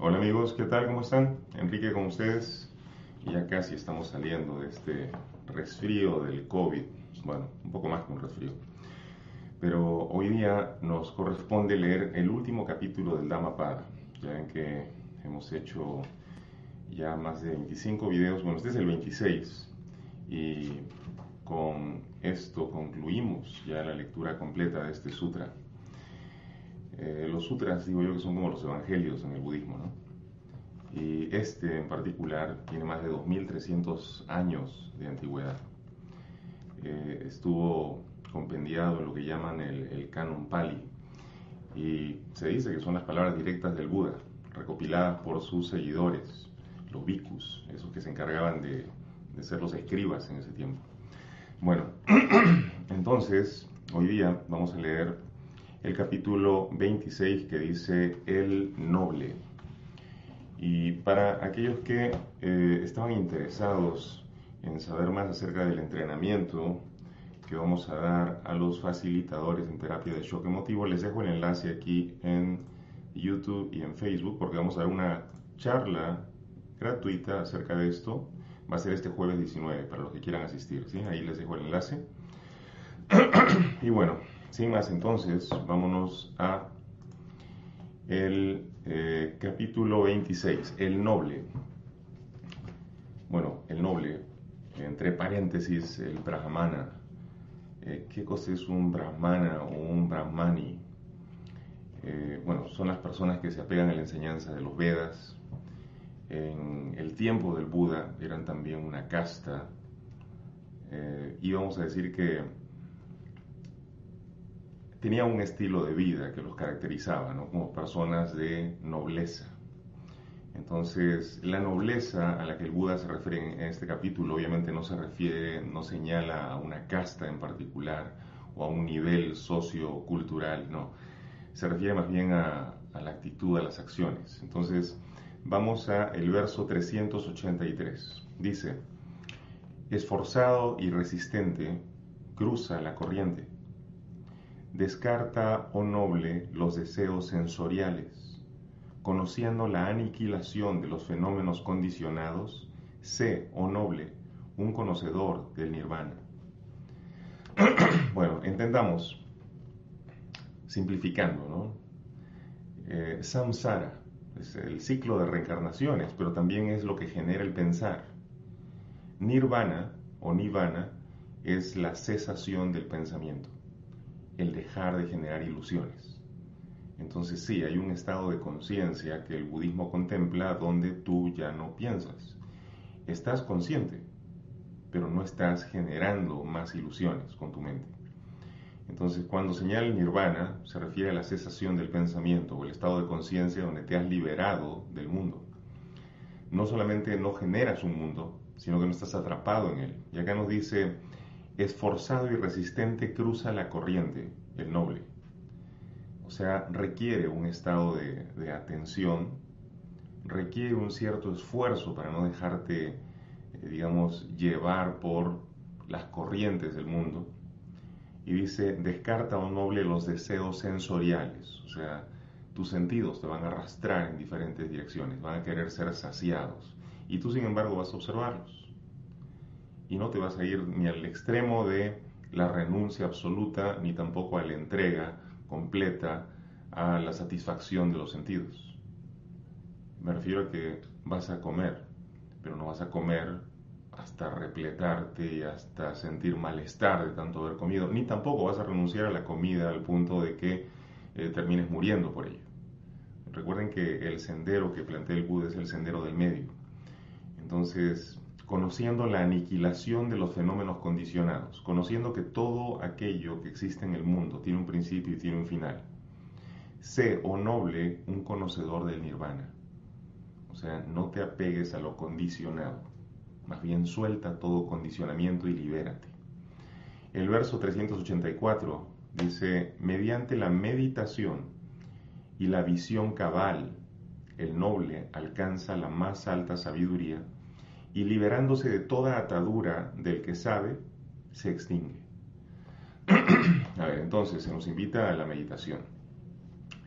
Hola amigos, ¿qué tal? ¿Cómo están? Enrique con ustedes. Ya casi estamos saliendo de este resfrío del COVID. Bueno, un poco más que un resfrío. Pero hoy día nos corresponde leer el último capítulo del Dhammapada. Ya ven que hemos hecho ya más de 25 videos. Bueno, este es el 26. Y con esto concluimos ya la lectura completa de este sutra. Eh, los sutras, digo yo, que son como los evangelios en el budismo, ¿no? Y este en particular tiene más de 2.300 años de antigüedad. Eh, estuvo compendiado en lo que llaman el, canon Pali. Y se dice que son las palabras directas del Buda, recopiladas por sus seguidores, los bhikkhus, esos que se encargaban de, de ser los escribas en ese tiempo. Bueno, entonces, hoy día vamos a leer el capítulo 26 que dice El Noble. Y para aquellos que eh, estaban interesados en saber más acerca del entrenamiento que vamos a dar a los facilitadores en terapia de shock emotivo, les dejo el enlace aquí en YouTube y en Facebook porque vamos a dar una charla gratuita acerca de esto. Va a ser este jueves 19 para los que quieran asistir. ¿sí? Ahí les dejo el enlace. y bueno, sin más entonces, vámonos a el eh, capítulo 26, el noble. Bueno, el noble, entre paréntesis, el brahmana. Eh, ¿Qué cosa es un brahmana o un brahmani? Eh, bueno, son las personas que se apegan a la enseñanza de los Vedas. En el tiempo del Buda eran también una casta. y vamos a decir que tenía un estilo de vida que los caracterizaba, ¿no? como personas de nobleza. Entonces, la nobleza a la que el Buda se refiere en este capítulo obviamente no se refiere, no señala a una casta en particular o a un nivel sociocultural, no. Se refiere más bien a, a la actitud, a las acciones. Entonces, vamos a el verso 383. Dice, esforzado y resistente, cruza la corriente Descarta, oh noble, los deseos sensoriales. Conociendo la aniquilación de los fenómenos condicionados, sé, oh noble, un conocedor del nirvana. bueno, entendamos, simplificando, ¿no? Eh, samsara es el ciclo de reencarnaciones, pero también es lo que genera el pensar. Nirvana o nirvana es la cesación del pensamiento el dejar de generar ilusiones. Entonces sí, hay un estado de conciencia que el budismo contempla donde tú ya no piensas. Estás consciente, pero no estás generando más ilusiones con tu mente. Entonces cuando señala nirvana se refiere a la cesación del pensamiento o el estado de conciencia donde te has liberado del mundo. No solamente no generas un mundo, sino que no estás atrapado en él. Y acá nos dice esforzado y resistente cruza la corriente, el noble. O sea, requiere un estado de, atención, requiere un cierto esfuerzo para no dejarte, eh, digamos, llevar por las corrientes del mundo. Y dice, descarta, un noble, los deseos sensoriales. O sea, tus sentidos te van a arrastrar en diferentes direcciones, van a querer ser saciados. Y tú, sin embargo, vas a observarlos y no te vas a ir ni al extremo de la renuncia absoluta ni tampoco a la entrega completa a la satisfacción de los sentidos. Me refiero a que vas a comer, pero no vas a comer hasta repletarte y hasta sentir malestar de tanto haber comido, ni tampoco vas a renunciar a la comida al punto de que eh, termines muriendo por ello. Recuerden que el sendero que plantea el Buda es el sendero del medio. Entonces, conociendo la aniquilación de los fenómenos condicionados, conociendo que todo aquello que existe en el mundo tiene un principio y tiene un final. Sé, oh noble, un conocedor del nirvana. sea, no te apegues a lo condicionado. Más bien suelta todo condicionamiento y libérate. El verso 384 dice, mediante la meditación y la visión cabal, el noble alcanza la más alta sabiduría y liberándose de toda atadura del que sabe, se extingue. a ver, entonces se nos invita a la meditación,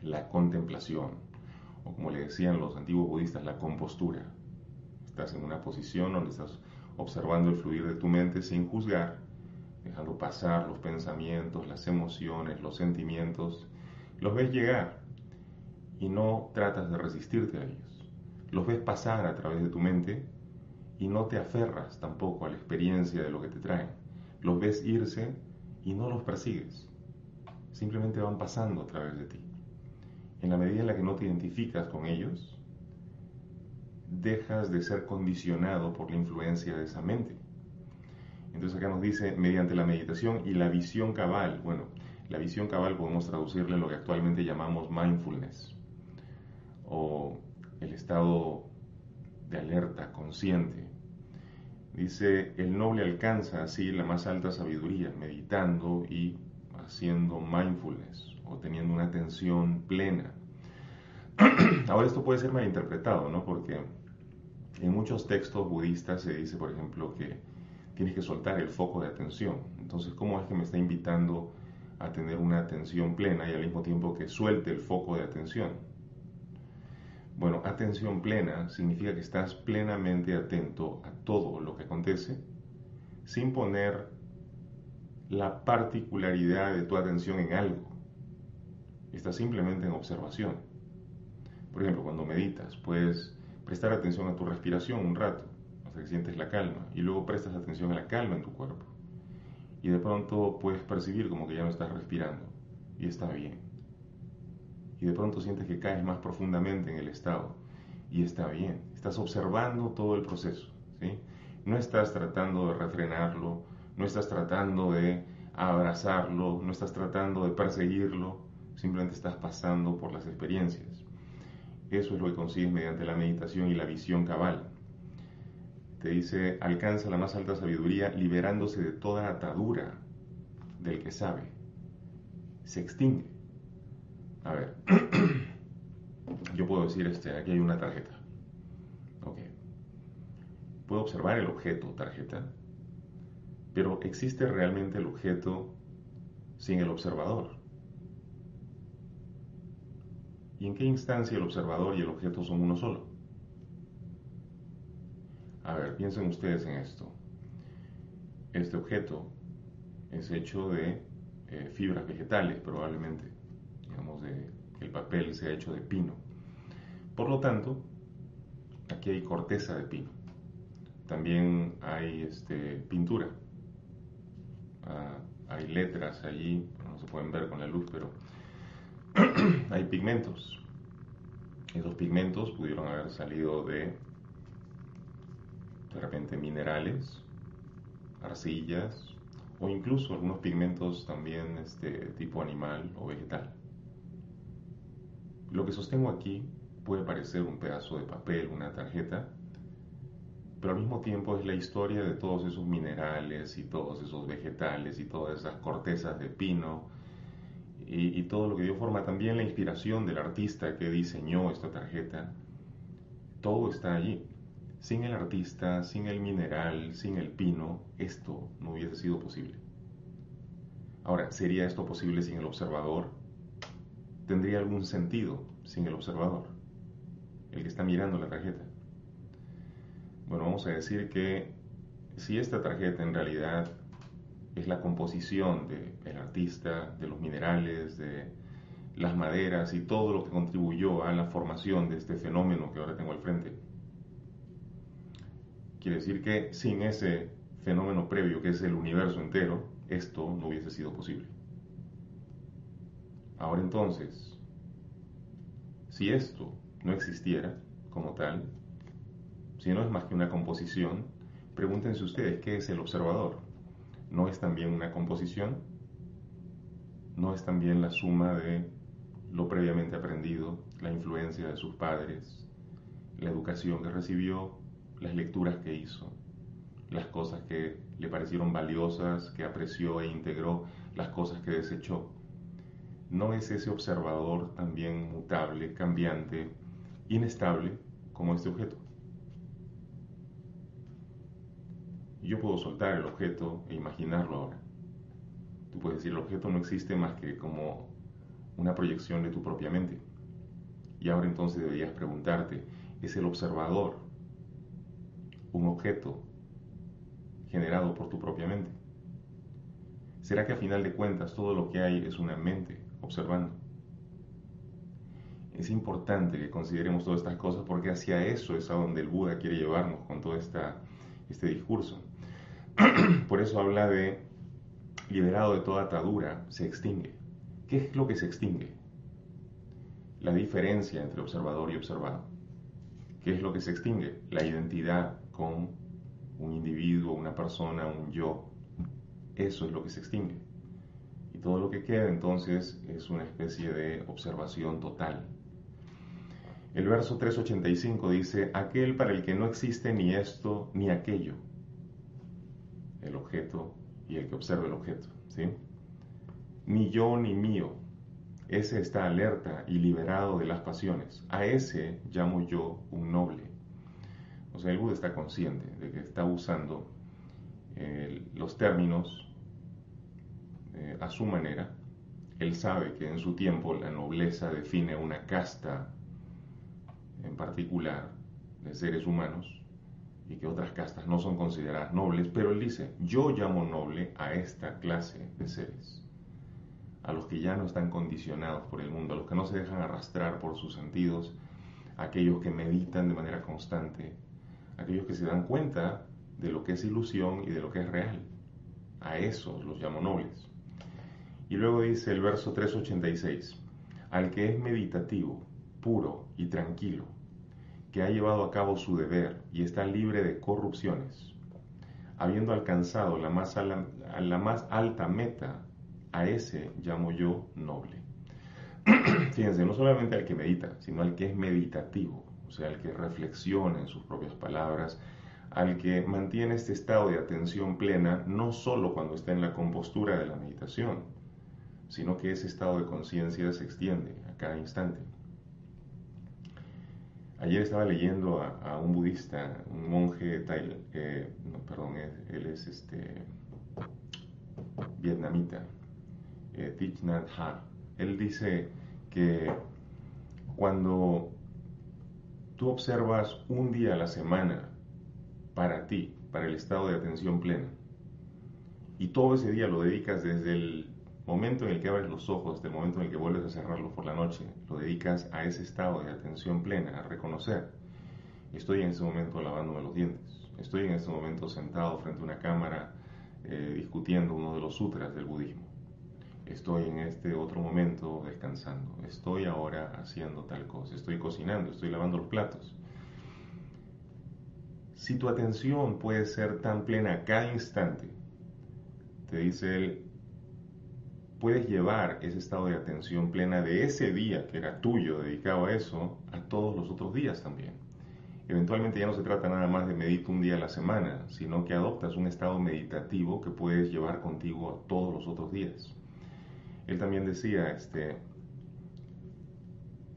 la contemplación, o como le decían los antiguos budistas, la compostura. Estás en una posición donde estás observando el fluir de tu mente sin juzgar, dejando pasar los pensamientos, las emociones, los sentimientos. Los ves llegar y no tratas de resistirte a ellos. Los ves pasar a través de tu mente y no te aferras tampoco a la experiencia de lo que te traen. Los ves irse y no los persigues. Simplemente van pasando a través de ti. En la medida en la que no te identificas con ellos, dejas de ser condicionado por la influencia de esa mente. Entonces acá nos dice, mediante la meditación y la visión cabal, bueno, la visión cabal podemos traducirle lo que actualmente llamamos mindfulness, o el estado de alerta, consciente. Dice, el noble alcanza así la más alta sabiduría, meditando y haciendo mindfulness, o teniendo una atención plena. Ahora esto puede ser malinterpretado, ¿no? Porque en muchos textos budistas se dice, por ejemplo, que tienes que soltar el foco de atención. Entonces, ¿cómo es que me está invitando a tener una atención plena y al mismo tiempo que suelte el foco de atención? Bueno, atención plena significa que estás plenamente atento a todo lo que acontece sin poner la particularidad de tu atención en algo. Estás simplemente en observación. Por ejemplo, cuando meditas, puedes prestar atención a tu respiración un rato, hasta que sientes la calma, y luego prestas atención a la calma en tu cuerpo. Y de pronto puedes percibir como que ya no estás respirando, y está bien. Y de pronto sientes que caes más profundamente en el estado, y está bien. Estás observando todo el proceso, ¿sí? No estás tratando de refrenarlo, no estás tratando de abrazarlo, no estás tratando de perseguirlo, simplemente estás pasando por las experiencias. Eso es lo que consigues mediante la meditación y la visión cabal. Te dice, alcanza la más alta sabiduría liberándose de toda atadura del que sabe. Se extingue. A ver, yo puedo decir, este, aquí hay una tarjeta. Ok. Puedo observar el objeto, tarjeta, pero ¿existe realmente el objeto sin el observador? ¿Y en qué instancia el observador y el objeto son uno solo? A ver, piensen ustedes en esto. Este objeto es hecho de eh, fibras vegetales, probablemente. Digamos, de, el papel se ha hecho de pino. Por lo tanto, aquí hay corteza de pino. También hay este, pintura. Ah, hay letras allí, no se pueden ver con la luz, pero hay pigmentos. Esos pigmentos pudieron haber salido de, de repente, minerales, arcillas, o incluso algunos pigmentos también este, tipo animal o vegetal. Lo que sostengo aquí puede parecer un pedazo de papel, una tarjeta, pero al mismo tiempo es la historia de todos esos minerales y todos esos vegetales y todas esas cortezas de pino, y, todo lo que dio forma, también la inspiración del artista que diseñó esta tarjeta, todo está allí. Sin el artista, sin el mineral, sin el pino, esto no hubiese sido posible. Ahora, ¿sería esto posible sin el observador? ¿Tendría algún sentido sin el observador? El que está mirando la tarjeta. Bueno, vamos a decir que si esta tarjeta en realidad es la composición del artista, de los minerales, de las maderas y todo lo que contribuyó a la formación de este fenómeno que ahora tengo al frente. Quiere decir que sin ese fenómeno previo, que es el universo entero, esto no hubiese sido posible. Ahora entonces, si esto no existiera como tal, si no es más que una composición, pregúntense ustedes qué es el observador no es también una composición, no es también la suma de lo previamente aprendido, la influencia de sus padres, la educación que recibió, las lecturas que hizo, las cosas que le parecieron valiosas, que apreció e integró, las cosas que desechó. ¿No es ese observador también mutable, cambiante, inestable como este objeto? Yo puedo soltar el objeto e imaginarlo ahora. Tú puedes decir, el objeto no existe más que como una proyección de tu propia mente. Y ahora entonces deberías preguntarte, ¿es el observador un objeto generado por tu propia mente? ¿Será que a final de cuentas todo lo que hay es una mente observando? Es importante que consideremos todas estas cosas porque hacia eso es a donde el Buda quiere llevarnos con todo esta, este discurso. Por eso habla de liberado de toda atadura, se extingue. ¿Qué es lo que se extingue? La diferencia entre observador y observado. ¿Qué es lo que se extingue? La identidad con un individuo, una persona, un yo. Eso es lo que se extingue. Todo lo que queda entonces es una especie de observación total. El verso 385 dice, aquel para el que no existe ni esto ni aquello, el objeto y el que observa el objeto, ¿sí? Ni yo ni mío. Ese está alerta y liberado de las pasiones. A ese llamo yo un noble. O sea, el Buda está consciente de que está usando eh, los términos eh, a su manera. Él sabe que en su tiempo la nobleza define una casta en particular de seres humanos y que otras castas no son consideradas nobles, pero él dice, yo llamo noble a esta clase de seres, a los que ya no están condicionados por el mundo, a los que no se dejan arrastrar por sus sentidos, aquellos que meditan de manera constante, aquellos que se dan cuenta de lo que es ilusión y de lo que es real. A esos los llamo nobles. Y luego dice el verso 386, al que es meditativo, puro y tranquilo, que ha llevado a cabo su deber y está libre de corrupciones, habiendo alcanzado la más, la más alta meta, a ese llamo yo noble. Fíjense, no solamente al que medita, sino al que es meditativo, o sea, al que reflexiona en sus propias palabras, al que mantiene este estado de atención plena, no solo cuando está en la compostura de la meditación, sino que ese estado de conciencia se extiende a cada instante. Ayer estaba leyendo a, un budista, un monje, eh, perdón, él es este, vietnamita, eh, Thich Nhat Hanh. Él dice que cuando tú observas un día a la semana para ti, para el estado de atención plena, y todo ese día lo dedicas desde el momento en el que abres los ojos, hasta el momento en el que vuelves a cerrarlos por la noche, lo dedicas a ese estado de atención plena, a reconocer, estoy en ese momento lavándome los dientes, estoy en ese momento sentado frente a una cámara eh, discutiendo uno de los sutras del budismo, estoy en este otro momento descansando, estoy ahora haciendo tal cosa, estoy cocinando, estoy lavando los platos. Si tu atención puede ser tan plena cada instante, te dice él, puedes llevar ese estado de atención plena de ese día que era tuyo, dedicado a eso, a todos los otros días también. Eventualmente ya no se trata nada más de meditar un día a la semana, sino que adoptas un estado meditativo que puedes llevar contigo a todos los otros días. Él también decía, este,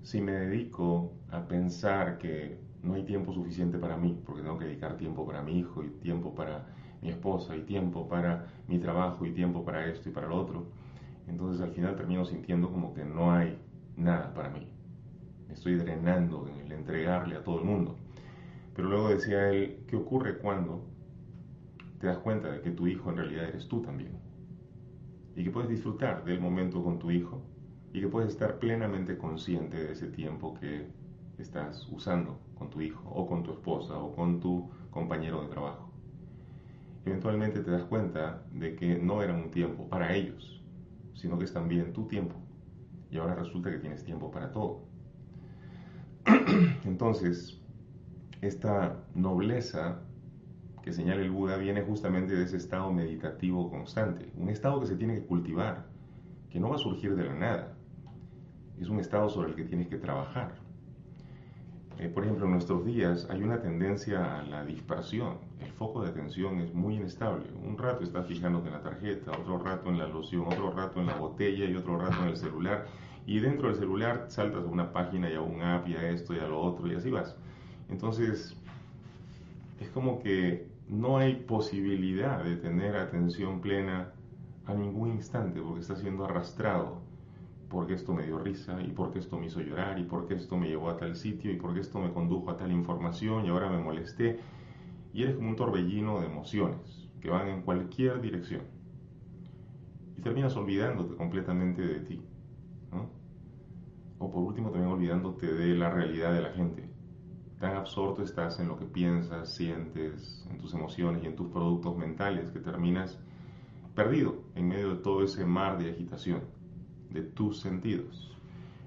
si me dedico a pensar que no hay tiempo suficiente para mí, porque tengo que dedicar tiempo para mi hijo y tiempo para mi esposa y tiempo para mi trabajo y tiempo para esto y para lo otro, entonces al final termino sintiendo como que no hay nada para mí. Me estoy drenando en el entregarle a todo el mundo. Pero luego decía él, ¿qué ocurre cuando te das cuenta de que tu hijo en realidad eres tú también? Y que puedes disfrutar del momento con tu hijo y que puedes estar plenamente consciente de ese tiempo que estás usando con tu hijo o con tu esposa o con tu compañero de trabajo. Eventualmente te das cuenta de que no era un tiempo para ellos, sino que es también tu tiempo. Y ahora resulta que tienes tiempo para todo. Entonces, esta nobleza que señala el Buda viene justamente de ese estado meditativo constante, un estado que se tiene que cultivar, que no va a surgir de la nada, es un estado sobre el que tienes que trabajar. Eh, por ejemplo, en nuestros días hay una tendencia a la dispersión. El foco de atención es muy inestable. Un rato estás fijándote en la tarjeta, otro rato en la loción, otro rato en la botella y otro rato en el celular. Y dentro del celular saltas a una página y a un app y a esto y a lo otro y así vas. Entonces, es como que no hay posibilidad de tener atención plena a ningún instante porque está siendo arrastrado porque esto me dio risa y porque esto me hizo llorar y porque esto me llevó a tal sitio y porque esto me condujo a tal información y ahora me molesté. Y eres como un torbellino de emociones que van en cualquier dirección. Y terminas olvidándote completamente de ti. O por último también olvidándote de la realidad de la gente. Tan absorto estás en lo que piensas, sientes, en tus emociones y en tus productos mentales que terminas perdido en medio de todo ese mar de agitación de tus sentidos.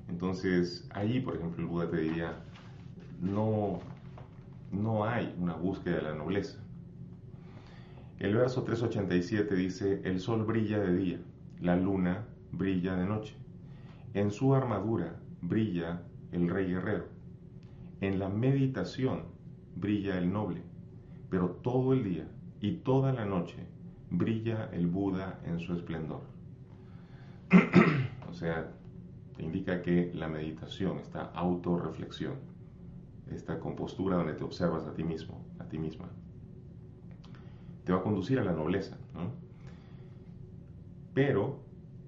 Entonces, ahí, por ejemplo, el Buda te diría, no, no hay una búsqueda de la nobleza. El verso 387 dice, el sol brilla de día, la luna brilla de noche. En su armadura brilla el rey guerrero. En la meditación brilla el noble, pero todo el día y toda la noche brilla el Buda en su esplendor. O sea, te indica que la meditación, esta autorreflexión, esta compostura donde te observas a ti mismo, a ti misma, te va a conducir a la nobleza. Pero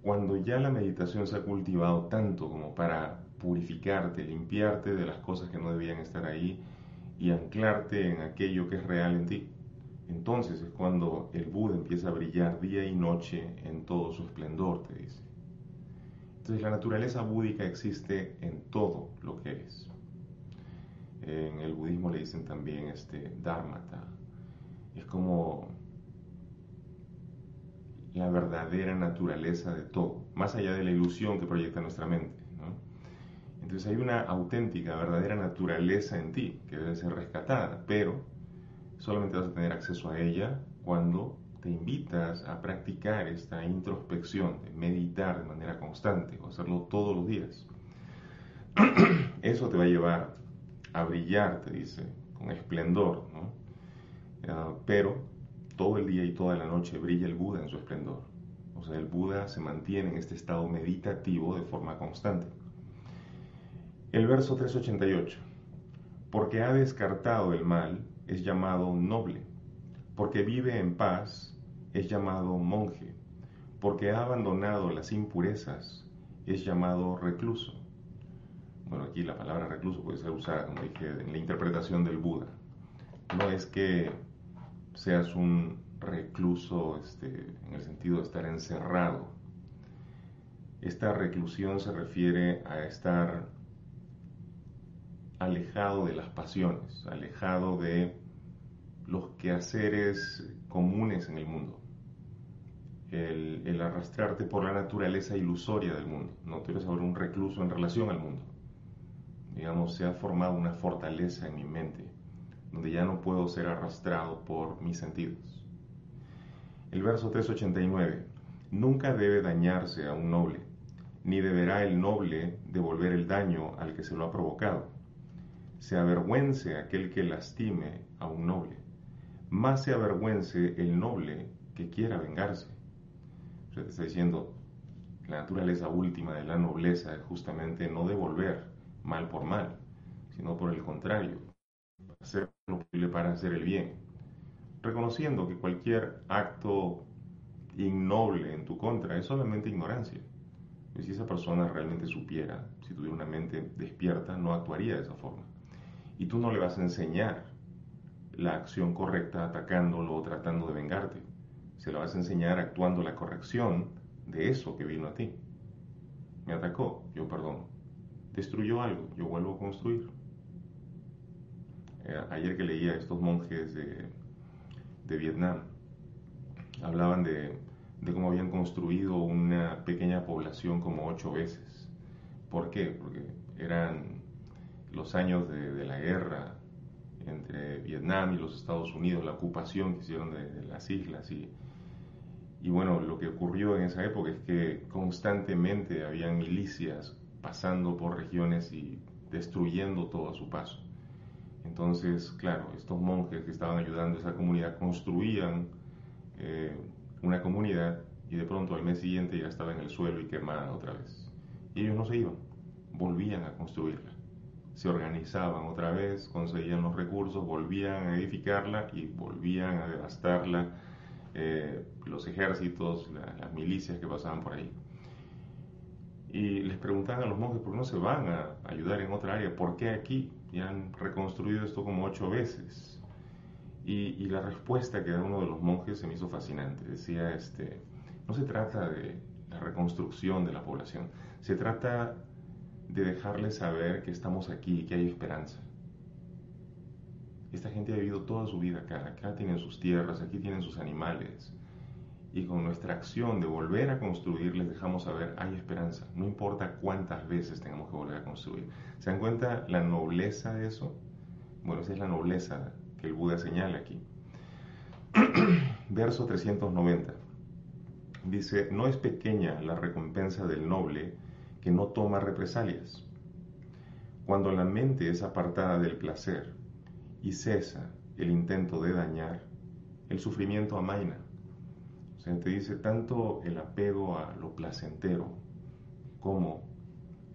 cuando ya la meditación se ha cultivado tanto como para purificarte, limpiarte de las cosas que no debían estar ahí y anclarte en aquello que es real en ti, entonces es cuando el Buda empieza a brillar día y noche en todo su esplendor, te dice. Entonces la naturaleza búdica existe en todo lo que eres. En el budismo le dicen también este dharmata. Es como la verdadera naturaleza de todo, más allá de la ilusión que proyecta nuestra mente. Entonces hay una auténtica, verdadera naturaleza en ti que debe ser rescatada, pero solamente vas a tener acceso a ella cuando te invitas a practicar esta introspección, de meditar de manera constante o hacerlo todos los días. Eso te va a llevar a brillar, te dice, con esplendor, ¿no? Ah, pero todo el día y toda la noche brilla el Buda en su esplendor. O sea, el Buda se mantiene en este estado meditativo de forma constante. El verso 388. Porque ha descartado el mal, es llamado noble. Porque vive en paz, es llamado monje, porque ha abandonado las impurezas, es llamado recluso. Bueno, aquí la palabra recluso puede ser usada, como dije, en la interpretación del Buda. No es que seas un recluso este, en el sentido de estar encerrado. Esta reclusión se refiere a estar alejado de las pasiones, alejado de los quehaceres comunes en el mundo el, arrastrarte por la naturaleza ilusoria del mundo. No te eres ahora un recluso en relación al mundo. Digamos, se ha formado una fortaleza en mi mente, donde ya no puedo ser arrastrado por mis sentidos. El verso 389. Nunca debe dañarse a un noble, ni deberá el noble devolver el daño al que se lo ha provocado. Se avergüence aquel que lastime a un noble, más se avergüence el noble que quiera vengarse te está diciendo, la naturaleza última de la nobleza es justamente no devolver mal por mal, sino por el contrario, hacer lo posible para hacer el bien, reconociendo que cualquier acto innoble en tu contra es solamente ignorancia. Y si esa persona realmente supiera, si tuviera una mente despierta, no actuaría de esa forma. Y tú no le vas a enseñar la acción correcta atacándolo o tratando de vengarte se lo vas a enseñar actuando la corrección de eso que vino a ti. Me atacó, yo perdono. Destruyó algo, yo vuelvo a construir. Eh, ayer que leía a estos monjes de, Vietnam, hablaban de, cómo habían construido una pequeña población como ocho veces. ¿Por qué? Porque eran los años de, la guerra entre Vietnam y los Estados Unidos, la ocupación que hicieron de, las islas y y bueno, lo que ocurrió en esa época es que constantemente habían milicias pasando por regiones y destruyendo todo a su paso. Entonces, claro, estos monjes que estaban ayudando a esa comunidad construían eh, una comunidad y de pronto al mes siguiente ya estaba en el suelo y quemada otra vez. Y ellos no se iban, volvían a construirla. Se organizaban otra vez, conseguían los recursos, volvían a edificarla y volvían a devastarla eh, los ejércitos, las milicias que pasaban por ahí. Y les preguntaban a los monjes por qué no se van a ayudar en otra área, por qué aquí, ya han reconstruido esto como ocho veces. Y, y, la respuesta que da uno de los monjes se me hizo fascinante. Decía, este, no se trata de la reconstrucción de la población, se trata de dejarles saber que estamos aquí, que hay esperanza. Esta gente ha vivido toda su vida acá, acá tienen sus tierras, aquí tienen sus animales. Y con nuestra acción de volver a construir les dejamos saber, hay esperanza. No importa cuántas veces tengamos que volver a construir. ¿Se dan cuenta la nobleza de eso? Bueno, esa es la nobleza que el Buda señala aquí. Verso 390. Dice, no es pequeña la recompensa del noble que no toma represalias. Cuando la mente es apartada del placer y cesa el intento de dañar, el sufrimiento amaina. O sea, te dice tanto el apego a lo placentero como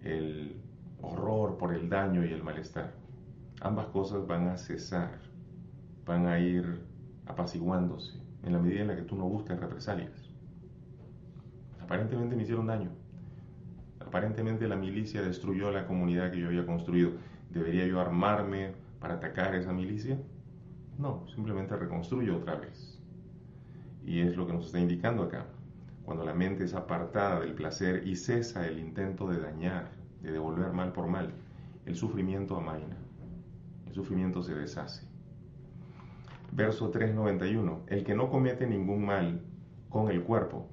el horror por el daño y el malestar. Ambas cosas van a cesar, van a ir apaciguándose en la medida en la que tú no buscas represalias. Aparentemente me hicieron daño. Aparentemente la milicia destruyó la comunidad que yo había construido. ¿Debería yo armarme para atacar esa milicia? No, simplemente reconstruyo otra vez. Y es lo que nos está indicando acá. Cuando la mente es apartada del placer y cesa el intento de dañar, de devolver mal por mal, el sufrimiento amaina, el sufrimiento se deshace. Verso 391. El que no comete ningún mal con el cuerpo,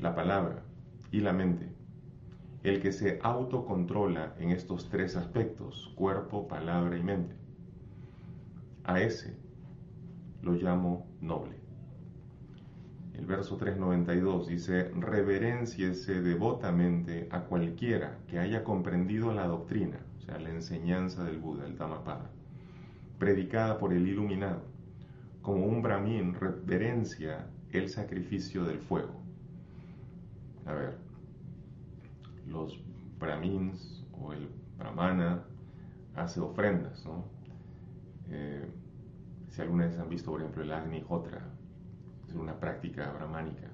la palabra y la mente. El que se autocontrola en estos tres aspectos, cuerpo, palabra y mente. A ese lo llamo noble. El verso 392 dice, reverenciese devotamente a cualquiera que haya comprendido la doctrina, o sea, la enseñanza del Buda, el Dhammapada, predicada por el iluminado. Como un brahmin reverencia el sacrificio del fuego a ver, los brahmins o el brahmana hace ofrendas, ¿no? Eh, si alguna vez han visto, por ejemplo, el Agni Hotra, es una práctica brahmánica,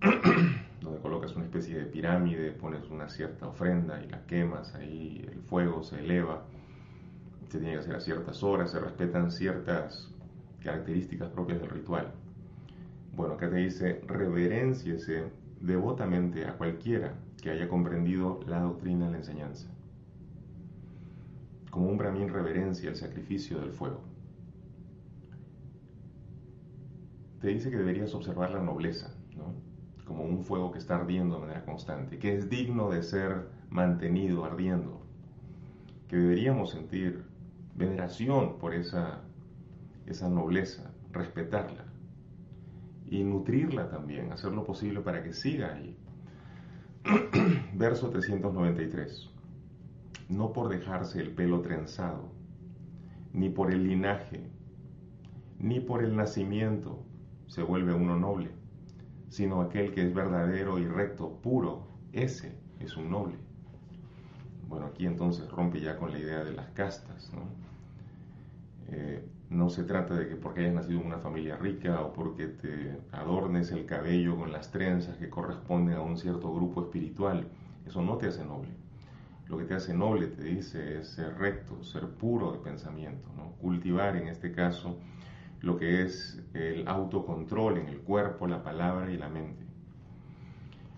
donde colocas una especie de pirámide, pones una cierta ofrenda y la quemas ahí, el fuego se eleva, se tiene que hacer a ciertas horas, se respetan ciertas características propias del ritual. Bueno, acá te dice, reverenciese devotamente a cualquiera que haya comprendido la doctrina de la enseñanza. Como un brahmin reverencia el sacrificio del fuego. Te dice que deberías observar la nobleza, como un fuego que está ardiendo de manera constante, que es digno de ser mantenido ardiendo, que deberíamos sentir veneración por esa, esa nobleza, respetarla y nutrirla también, hacer lo posible para que siga ahí. Verso 393. No por dejarse el pelo trenzado, ni por el linaje, ni por el nacimiento se vuelve uno noble, sino aquel que es verdadero y recto, puro, ese es un noble. Bueno, aquí entonces rompe ya con la idea de las castas, ¿no? Eh, no se trata de que porque hayas nacido en una familia rica o porque te adornes el cabello con las trenzas que corresponden a un cierto grupo espiritual. Eso no te hace noble. Lo que te hace noble, te dice, es ser recto, ser puro de pensamiento, ¿no? cultivar en este caso lo que es el autocontrol en el cuerpo, la palabra y la mente.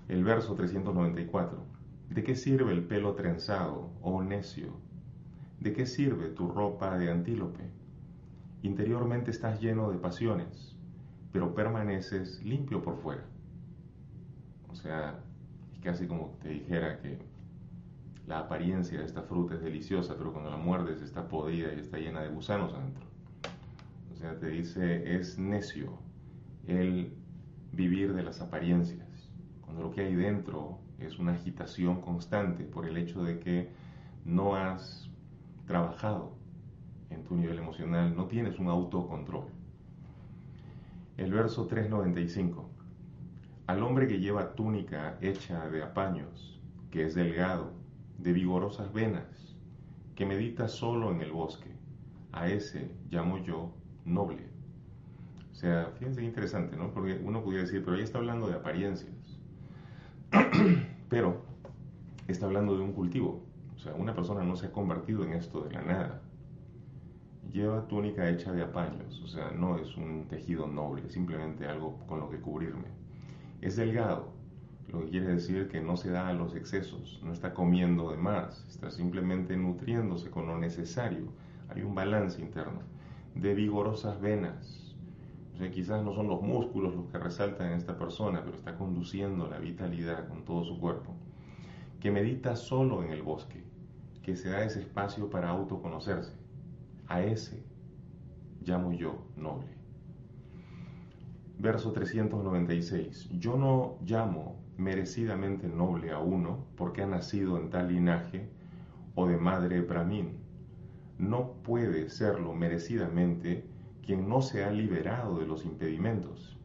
El verso 394. ¿De qué sirve el pelo trenzado, oh necio? ¿De qué sirve tu ropa de antílope? Interiormente estás lleno de pasiones, pero permaneces limpio por fuera. O sea, es casi como te dijera que la apariencia de esta fruta es deliciosa, pero cuando la muerdes está podrida y está llena de gusanos adentro. O sea, te dice, es necio el vivir de las apariencias, cuando lo que hay dentro es una agitación constante por el hecho de que no has trabajado en tu nivel emocional, no tienes un autocontrol. El verso 395. Al hombre que lleva túnica hecha de apaños, que es delgado, de vigorosas venas, que medita solo en el bosque, a ese llamo yo noble. O sea, fíjense interesante, ¿no? Porque uno podría decir, pero ahí está hablando de apariencias. pero está hablando de un cultivo. O sea, una persona no se ha convertido en esto de la nada. Lleva túnica hecha de apaños, o sea, no es un tejido noble, simplemente algo con lo que cubrirme. Es delgado, lo que quiere decir que no se da a los excesos, no está comiendo de más, está simplemente nutriéndose con lo necesario. Hay un balance interno de vigorosas venas. O sea, quizás no son los músculos los que resaltan en esta persona, pero está conduciendo la vitalidad con todo su cuerpo. Que medita solo en el bosque, que se da ese espacio para autoconocerse. A ese llamo yo noble. Verso 396. Yo no llamo merecidamente noble a uno porque ha nacido en tal linaje o de madre Brahmin no puede serlo merecidamente quien no se ha liberado de los impedimentos.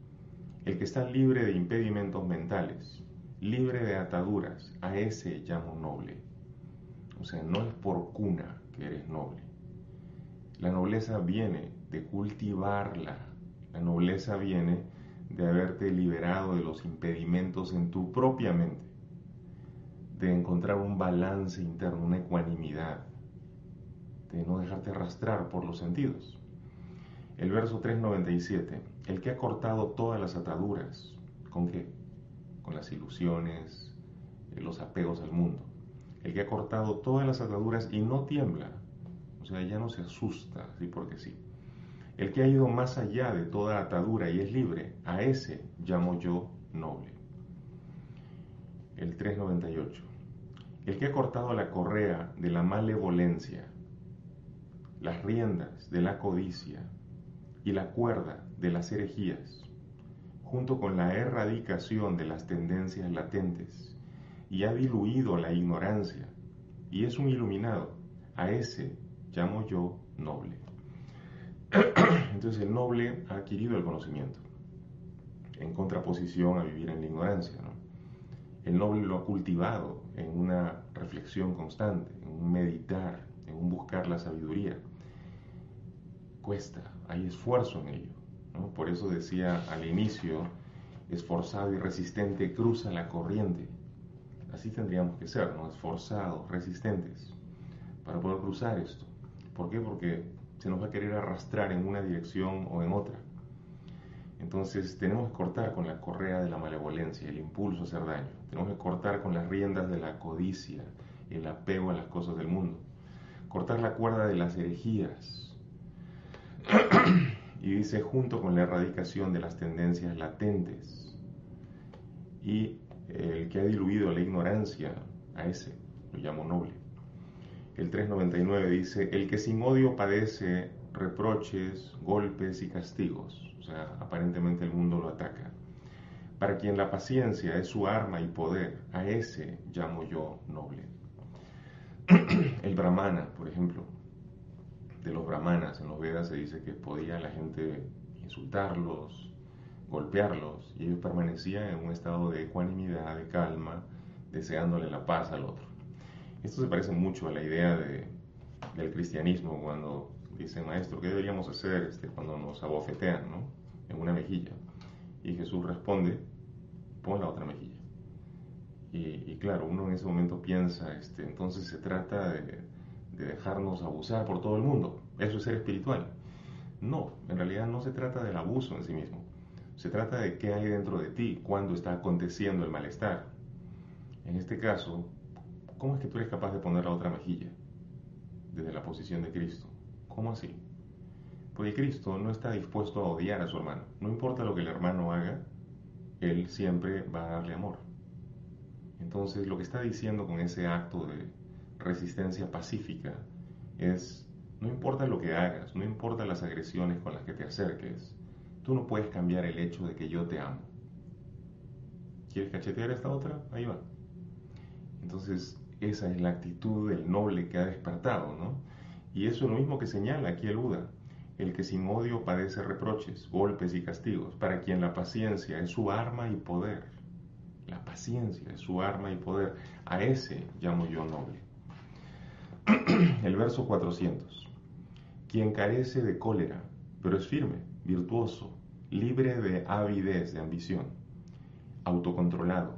El que está libre de impedimentos mentales, libre de ataduras, a ese llamo noble. O sea, no es por cuna que eres noble. La nobleza viene de cultivarla. La nobleza viene de haberte liberado de los impedimentos en tu propia mente, de encontrar un balance interno, una ecuanimidad, de no dejarte arrastrar por los sentidos. El verso 397, el que ha cortado todas las ataduras, ¿con qué? Con las ilusiones, los apegos al mundo. El que ha cortado todas las ataduras y no tiembla, o sea, ya no se asusta, así porque sí. El que ha ido más allá de toda atadura y es libre, a ese llamo yo noble. El 398. El que ha cortado la correa de la malevolencia las riendas de la codicia y la cuerda de las herejías, junto con la erradicación de las tendencias latentes, y ha diluido la ignorancia, y es un iluminado, a ese llamo yo noble. Entonces el noble ha adquirido el conocimiento, en contraposición a vivir en la ignorancia. El noble lo ha cultivado en una reflexión constante, en un meditar, en un buscar la sabiduría cuesta, hay esfuerzo en ello. Por eso decía al inicio, esforzado y resistente cruza la corriente. Así tendríamos que ser, ¿no? esforzados, resistentes, para poder cruzar esto. ¿Por qué? Porque se nos va a querer arrastrar en una dirección o en otra. Entonces tenemos que cortar con la correa de la malevolencia, el impulso a hacer daño. Tenemos que cortar con las riendas de la codicia, el apego a las cosas del mundo. Cortar la cuerda de las herejías, y dice junto con la erradicación de las tendencias latentes y el que ha diluido la ignorancia, a ese lo llamo noble. El 399 dice, el que sin odio padece reproches, golpes y castigos, o sea, aparentemente el mundo lo ataca. Para quien la paciencia es su arma y poder, a ese llamo yo noble. El brahmana, por ejemplo, de los brahmanas. En los Vedas se dice que podía la gente insultarlos, golpearlos, y ellos permanecían en un estado de ecuanimidad, de calma, deseándole la paz al otro. Esto se parece mucho a la idea de, del cristianismo cuando dice, maestro, ¿qué deberíamos hacer este, cuando nos abofetean ¿no? en una mejilla? Y Jesús responde, pon la otra mejilla. Y, claro, uno en ese momento piensa, este, entonces se trata de, de dejarnos abusar por todo el mundo. Eso es ser espiritual. No, en realidad no se trata del abuso en sí mismo. Se trata de qué hay dentro de ti cuando está aconteciendo el malestar. En este caso, ¿cómo es que tú eres capaz de poner la otra mejilla? Desde la posición de Cristo. ¿Cómo así? Porque Cristo no está dispuesto a odiar a su hermano. No importa lo que el hermano haga, Él siempre va a darle amor. Entonces, lo que está diciendo con ese acto de resistencia pacífica es, no importa lo que hagas, no importa las agresiones con las que te acerques, tú no puedes cambiar el hecho de que yo te amo. ¿Quieres cachetear a esta otra? Ahí va. Entonces, esa es la actitud del noble que ha despertado, ¿no? Y eso es lo mismo que señala aquí el Buda, el que sin odio padece reproches, golpes y castigos, para quien la paciencia es su arma y poder. La paciencia es su arma y poder. A ese llamo yo noble. El verso 400. Quien carece de cólera, pero es firme, virtuoso, libre de avidez, de ambición, autocontrolado,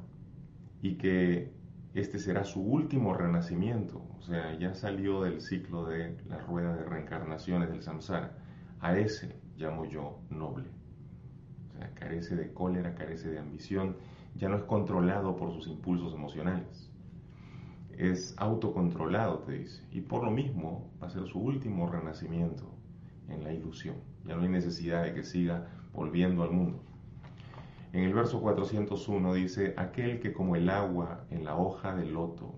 y que este será su último renacimiento, o sea, ya salió del ciclo de la rueda de reencarnaciones del samsara. A ese llamo yo noble. O sea, carece de cólera, carece de ambición, ya no es controlado por sus impulsos emocionales. Es autocontrolado, te dice. Y por lo mismo va a ser su último renacimiento en la ilusión. Ya no hay necesidad de que siga volviendo al mundo. En el verso 401 dice, aquel que como el agua en la hoja del loto,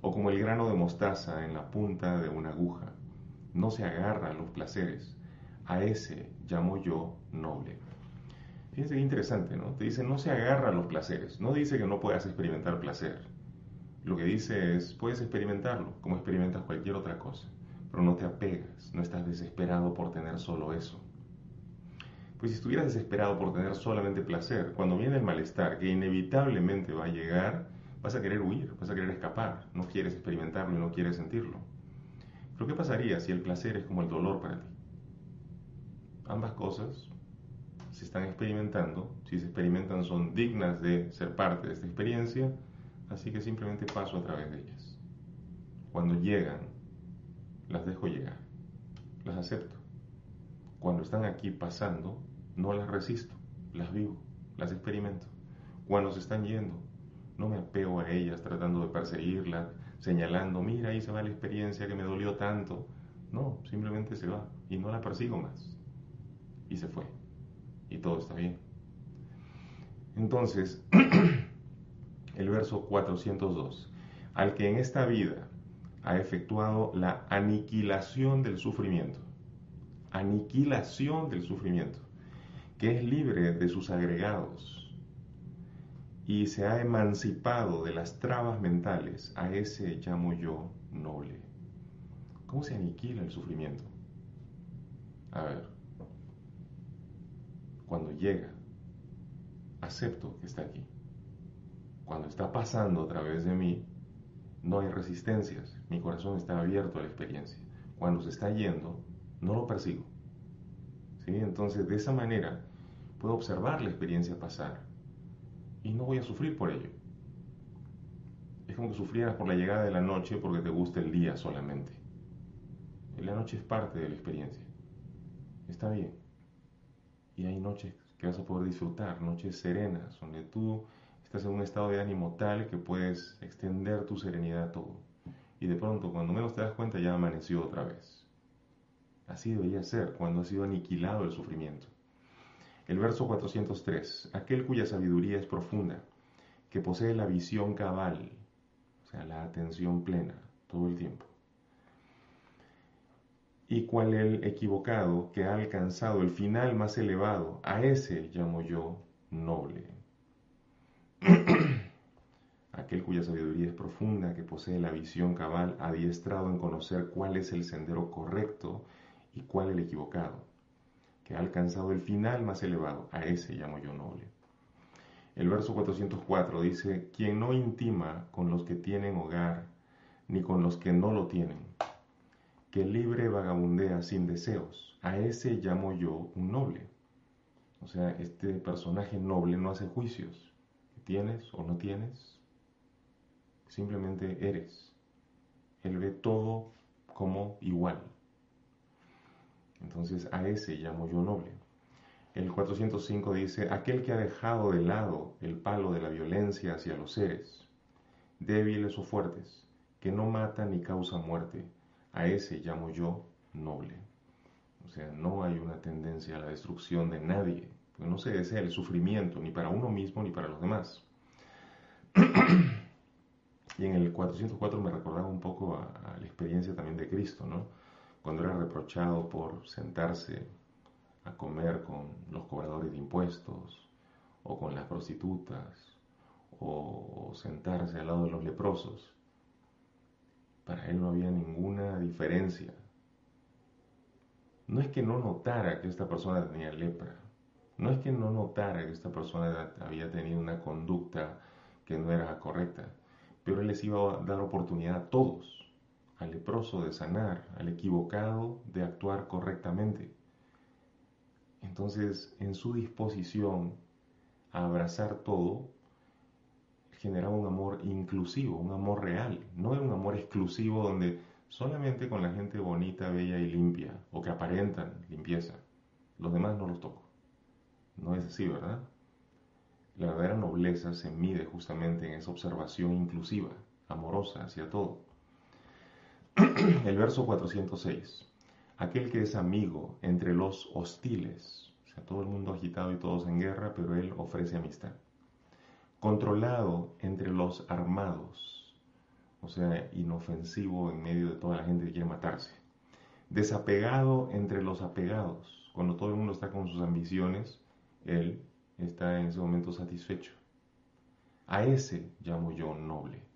o como el grano de mostaza en la punta de una aguja, no se agarra a los placeres, a ese llamo yo noble. Fíjense qué interesante, ¿no? Te dice, no se agarra a los placeres, no dice que no puedas experimentar placer. Lo que dice es, puedes experimentarlo, como experimentas cualquier otra cosa, pero no te apegas, no estás desesperado por tener solo eso. Pues si estuvieras desesperado por tener solamente placer, cuando viene el malestar, que inevitablemente va a llegar, vas a querer huir, vas a querer escapar, no quieres experimentarlo y no quieres sentirlo. Pero ¿qué pasaría si el placer es como el dolor para ti? Ambas cosas se están experimentando, si se experimentan son dignas de ser parte de esta experiencia, así que simplemente paso a través de ellas. Cuando llegan, las dejo llegar, las acepto. Cuando están aquí pasando, no las resisto, las vivo, las experimento. Cuando se están yendo, no me apego a ellas tratando de perseguirlas, señalando, mira, ahí se va la experiencia que me dolió tanto. No, simplemente se va y no la persigo más. Y se fue. Y todo está bien. Entonces, el verso 402. Al que en esta vida ha efectuado la aniquilación del sufrimiento. Aniquilación del sufrimiento que es libre de sus agregados y se ha emancipado de las trabas mentales, a ese llamo yo noble. ¿Cómo se aniquila el sufrimiento? A ver, cuando llega, acepto que está aquí. Cuando está pasando a través de mí, no hay resistencias, mi corazón está abierto a la experiencia. Cuando se está yendo, no lo persigo. ¿Sí? Entonces, de esa manera, puedo observar la experiencia pasar y no voy a sufrir por ello. Es como que sufrieras por la llegada de la noche porque te gusta el día solamente. La noche es parte de la experiencia. Está bien. Y hay noches que vas a poder disfrutar, noches serenas, donde tú estás en un estado de ánimo tal que puedes extender tu serenidad a todo. Y de pronto, cuando menos te das cuenta, ya amaneció otra vez. Así debería ser cuando ha sido aniquilado el sufrimiento. El verso 403, aquel cuya sabiduría es profunda, que posee la visión cabal, o sea, la atención plena todo el tiempo. Y cual el equivocado que ha alcanzado el final más elevado, a ese llamo yo noble. aquel cuya sabiduría es profunda, que posee la visión cabal, adiestrado en conocer cuál es el sendero correcto y cuál el equivocado que ha alcanzado el final más elevado, a ese llamo yo noble. El verso 404 dice, quien no intima con los que tienen hogar, ni con los que no lo tienen, que libre vagabundea sin deseos, a ese llamo yo un noble. O sea, este personaje noble no hace juicios. ¿Tienes o no tienes? Simplemente eres. Él ve todo como igual. Entonces a ese llamo yo noble. El 405 dice, aquel que ha dejado de lado el palo de la violencia hacia los seres, débiles o fuertes, que no mata ni causa muerte, a ese llamo yo noble. O sea, no hay una tendencia a la destrucción de nadie, porque no se desea el sufrimiento ni para uno mismo ni para los demás. y en el 404 me recordaba un poco a, a la experiencia también de Cristo, ¿no? Cuando era reprochado por sentarse a comer con los cobradores de impuestos o con las prostitutas o sentarse al lado de los leprosos. Para él no había ninguna diferencia no es que no notara que esta persona tenía lepra, no es que no notara que esta persona había tenido una conducta que no era correcta, pero él les iba a dar oportunidad a todos, al leproso de sanar, al equivocado de actuar correctamente. Entonces, en su disposición a abrazar todo, generaba un amor inclusivo, un amor real, no era un amor exclusivo donde solamente con la gente bonita, bella y limpia, o que aparentan limpieza, los demás no los toco. No es así, ¿verdad? La verdadera nobleza se mide justamente en esa observación inclusiva, amorosa hacia todo. El verso 406. Aquel que es amigo entre los hostiles, o sea, todo el mundo agitado y todos en guerra, pero él ofrece amistad. Controlado entre los armados, o sea, inofensivo en medio de toda la gente que quiere matarse. Desapegado entre los apegados, cuando todo el mundo está con sus ambiciones, él está en ese momento satisfecho. A ese llamo yo noble.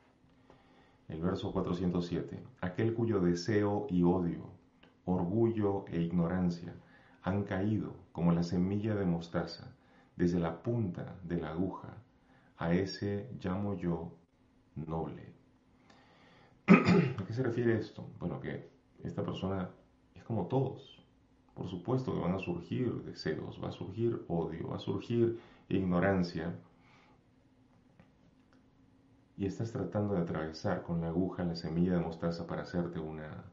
El verso 407. Aquel cuyo deseo y odio, orgullo e ignorancia han caído como la semilla de mostaza desde la punta de la aguja, a ese llamo yo noble. ¿A qué se refiere esto? Bueno, que esta persona es como todos, por supuesto que van a surgir deseos, va a surgir odio, va a surgir ignorancia. Y estás tratando de atravesar con la aguja la semilla de mostaza para hacerte una,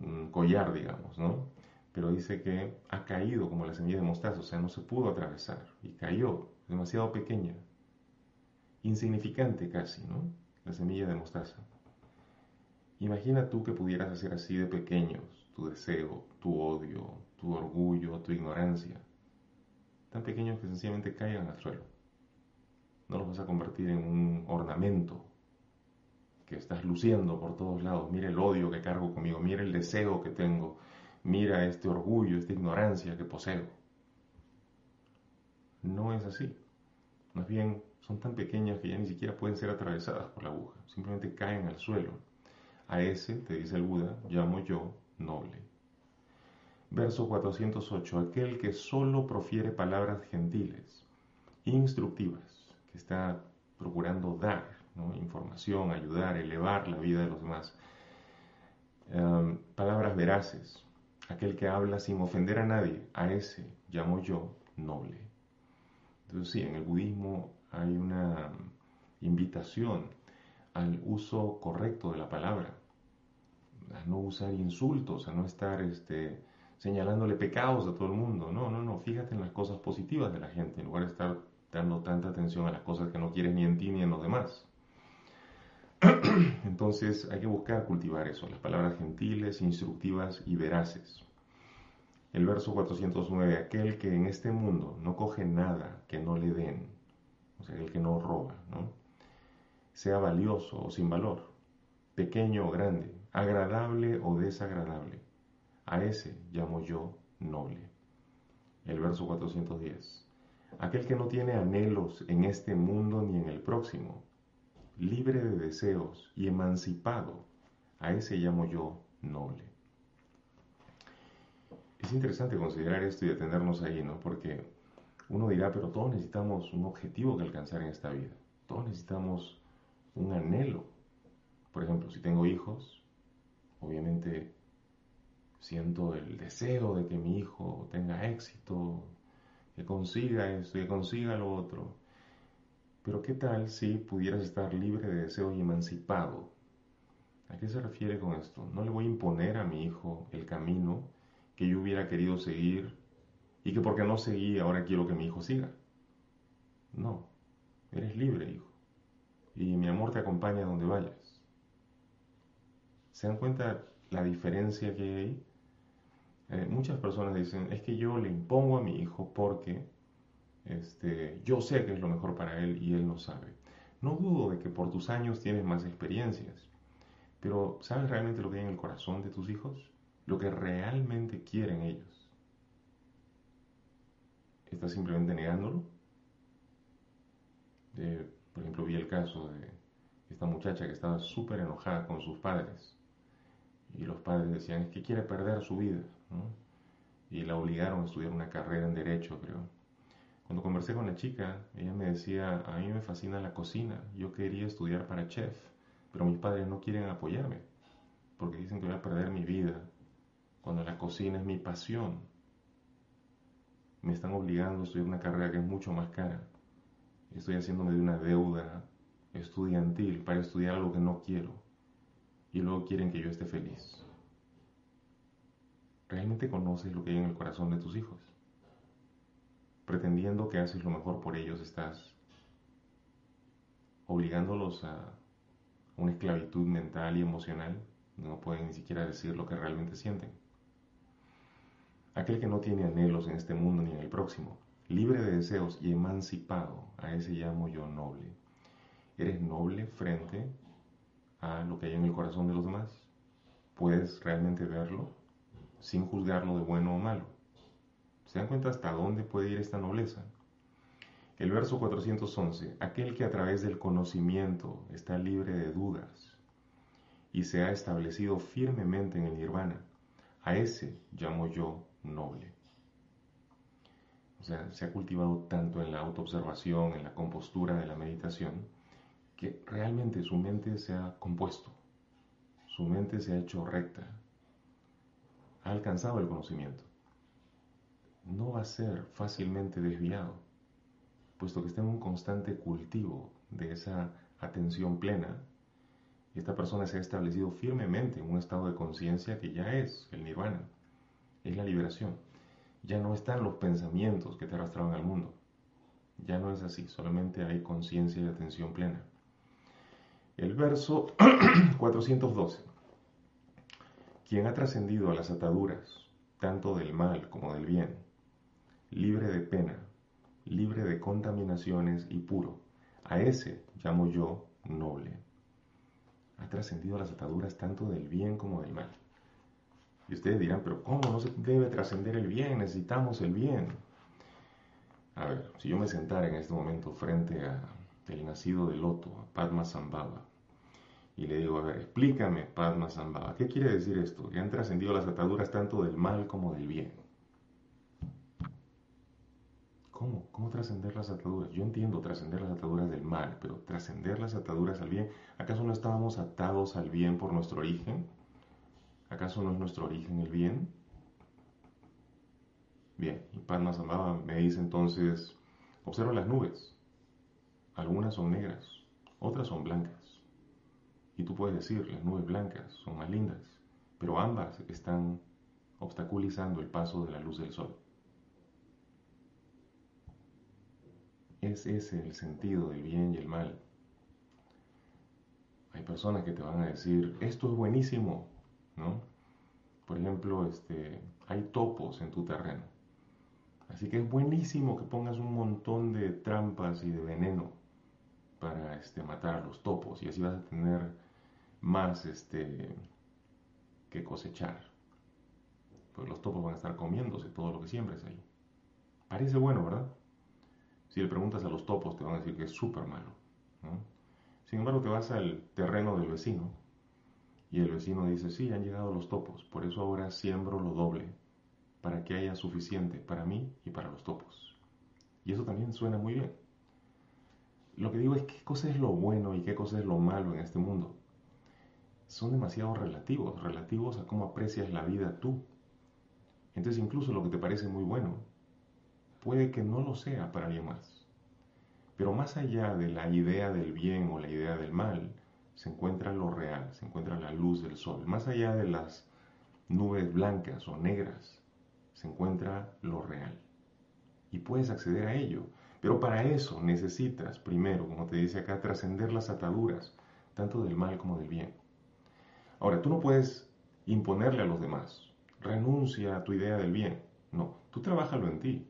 un collar, digamos, ¿no? Pero dice que ha caído como la semilla de mostaza, o sea, no se pudo atravesar y cayó, demasiado pequeña, insignificante casi, ¿no? La semilla de mostaza. Imagina tú que pudieras hacer así de pequeños tu deseo, tu odio, tu orgullo, tu ignorancia, tan pequeños que sencillamente caigan al suelo. No los vas a convertir en un ornamento que estás luciendo por todos lados. Mira el odio que cargo conmigo, mira el deseo que tengo, mira este orgullo, esta ignorancia que poseo. No es así. Más bien son tan pequeñas que ya ni siquiera pueden ser atravesadas por la aguja. Simplemente caen al suelo. A ese, te dice el Buda, llamo yo noble. Verso 408. Aquel que solo profiere palabras gentiles, instructivas, que está procurando dar información, ayudar, elevar la vida de los demás. Em, palabras veraces. Aquel que habla sin ofender a nadie, a ese llamo yo noble. Entonces sí, en el budismo hay una invitación al uso correcto de la palabra a no usar insultos, a no estar este, señalándole pecados a todo el mundo. No, no, no, fíjate en las cosas positivas de la gente, en lugar de estar dando tanta atención a las cosas que no quieres ni en ti ni en los demás. Entonces hay que buscar cultivar eso, las palabras gentiles, instructivas y veraces. El verso 409, aquel que en este mundo no coge nada que no le den, o sea, el que no roba, ¿no? sea valioso o sin valor, pequeño o grande, agradable o desagradable. A ese llamo yo noble. El verso 410. Aquel que no tiene anhelos en este mundo ni en el próximo, libre de deseos y emancipado, a ese llamo yo noble. Es interesante considerar esto y detenernos ahí, ¿no? Porque uno dirá, pero todos necesitamos un objetivo que alcanzar en esta vida. Todos necesitamos un anhelo. Por ejemplo, si tengo hijos, obviamente siento el deseo de que mi hijo tenga éxito, que consiga esto, que consiga lo otro. Pero ¿qué tal si pudieras estar libre de deseos y emancipado? ¿A qué se refiere con esto? No le voy a imponer a mi hijo el camino que yo hubiera querido seguir y que porque no seguí ahora quiero que mi hijo siga. No, eres libre, hijo. Y mi amor te acompaña donde vayas. ¿Se dan cuenta la diferencia que hay? Eh, muchas personas dicen, es que yo le impongo a mi hijo porque este, yo sé que es lo mejor para él y él no sabe. No dudo de que por tus años tienes más experiencias, pero ¿sabes realmente lo que hay en el corazón de tus hijos? Lo que realmente quieren ellos. ¿Estás simplemente negándolo? por ejemplo, vi el caso de esta muchacha que estaba súper enojada con sus padres Y los padres decían, es que quiere perder su vida. Y la obligaron a estudiar una carrera en derecho, creo. Cuando conversé con la chica, ella me decía, a mí me fascina la cocina, yo quería estudiar para chef, pero mis padres no quieren apoyarme, porque dicen que voy a perder mi vida cuando la cocina es mi pasión. Me están obligando a estudiar una carrera que es mucho más cara. Estoy haciéndome de una deuda estudiantil para estudiar algo que no quiero. Y luego quieren que yo esté feliz. ¿Realmente conoces lo que hay en el corazón de tus hijos? Pretendiendo que haces lo mejor por ellos, estás obligándolos a una esclavitud mental y emocional. No pueden ni siquiera decir lo que realmente sienten. Aquel que no tiene anhelos en este mundo ni en el próximo, libre de deseos y emancipado, a ese llamo yo noble. ¿Eres noble frente a lo que hay en el corazón de los demás? ¿Puedes realmente verlo sin juzgarlo de bueno o malo? ¿Se dan cuenta hasta dónde puede ir esta nobleza? El verso 411, aquel que a través del conocimiento está libre de dudas y se ha establecido firmemente en el nirvana, a ese llamo yo noble. O sea, se ha cultivado tanto en la autoobservación, en la compostura de la meditación, que realmente su mente se ha compuesto, su mente se ha hecho recta, ha alcanzado el conocimiento. No va a ser fácilmente desviado, puesto que está en un constante cultivo de esa atención plena. Esta persona se ha establecido firmemente en un estado de conciencia que ya es el nirvana, es la liberación ya no están los pensamientos que te arrastraban al mundo. Ya no es así, solamente hay conciencia y atención plena. El verso 412. Quien ha trascendido a las ataduras, tanto del mal como del bien, libre de pena, libre de contaminaciones y puro, a ese llamo yo noble. Ha trascendido a las ataduras tanto del bien como del mal. Y ustedes dirán, pero ¿cómo no se debe trascender el bien? Necesitamos el bien. A ver, si yo me sentara en este momento frente a el nacido de Loto, a Padma Sambhava, y le digo, a ver, explícame, Padma Sambhava, ¿qué quiere decir esto? Que han trascendido las ataduras tanto del mal como del bien. ¿Cómo? ¿Cómo trascender las ataduras? Yo entiendo trascender las ataduras del mal, pero trascender las ataduras al bien, ¿acaso no estábamos atados al bien por nuestro origen? ¿Acaso no es nuestro origen el bien? Bien, y Padma me dice entonces, observa las nubes. Algunas son negras, otras son blancas. Y tú puedes decir, las nubes blancas son más lindas, pero ambas están obstaculizando el paso de la luz del sol. Es ese el sentido del bien y el mal. Hay personas que te van a decir, esto es buenísimo, por ejemplo, este, hay topos en tu terreno. Así que es buenísimo que pongas un montón de trampas y de veneno para este, matar a los topos y así vas a tener más este, que cosechar. Pues los topos van a estar comiéndose todo lo que siembres ahí. Parece bueno, ¿verdad? Si le preguntas a los topos te van a decir que es súper malo. Sin embargo, te vas al terreno del vecino y el vecino dice, sí, han llegado los topos, por eso ahora siembro lo doble, para que haya suficiente para mí y para los topos. Y eso también suena muy bien. Lo que digo es qué cosa es lo bueno y qué cosa es lo malo en este mundo. Son demasiado relativos, relativos a cómo aprecias la vida tú. Entonces incluso lo que te parece muy bueno, puede que no lo sea para alguien más. Pero más allá de la idea del bien o la idea del mal, se encuentra lo real, se encuentra la luz del sol. Más allá de las nubes blancas o negras, se encuentra lo real. Y puedes acceder a ello. Pero para eso necesitas, primero, como te dice acá, trascender las ataduras, tanto del mal como del bien. Ahora, tú no puedes imponerle a los demás, renuncia a tu idea del bien. No, tú trabájalo en ti.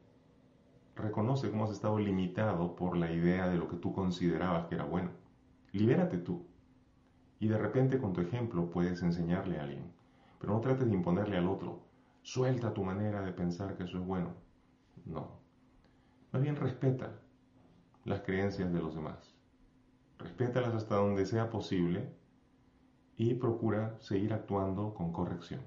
Reconoce cómo has estado limitado por la idea de lo que tú considerabas que era bueno. Libérate tú. Y de repente con tu ejemplo puedes enseñarle a alguien. Pero no trates de imponerle al otro. Suelta tu manera de pensar que eso es bueno. No. Más bien respeta las creencias de los demás. Respétalas hasta donde sea posible y procura seguir actuando con corrección.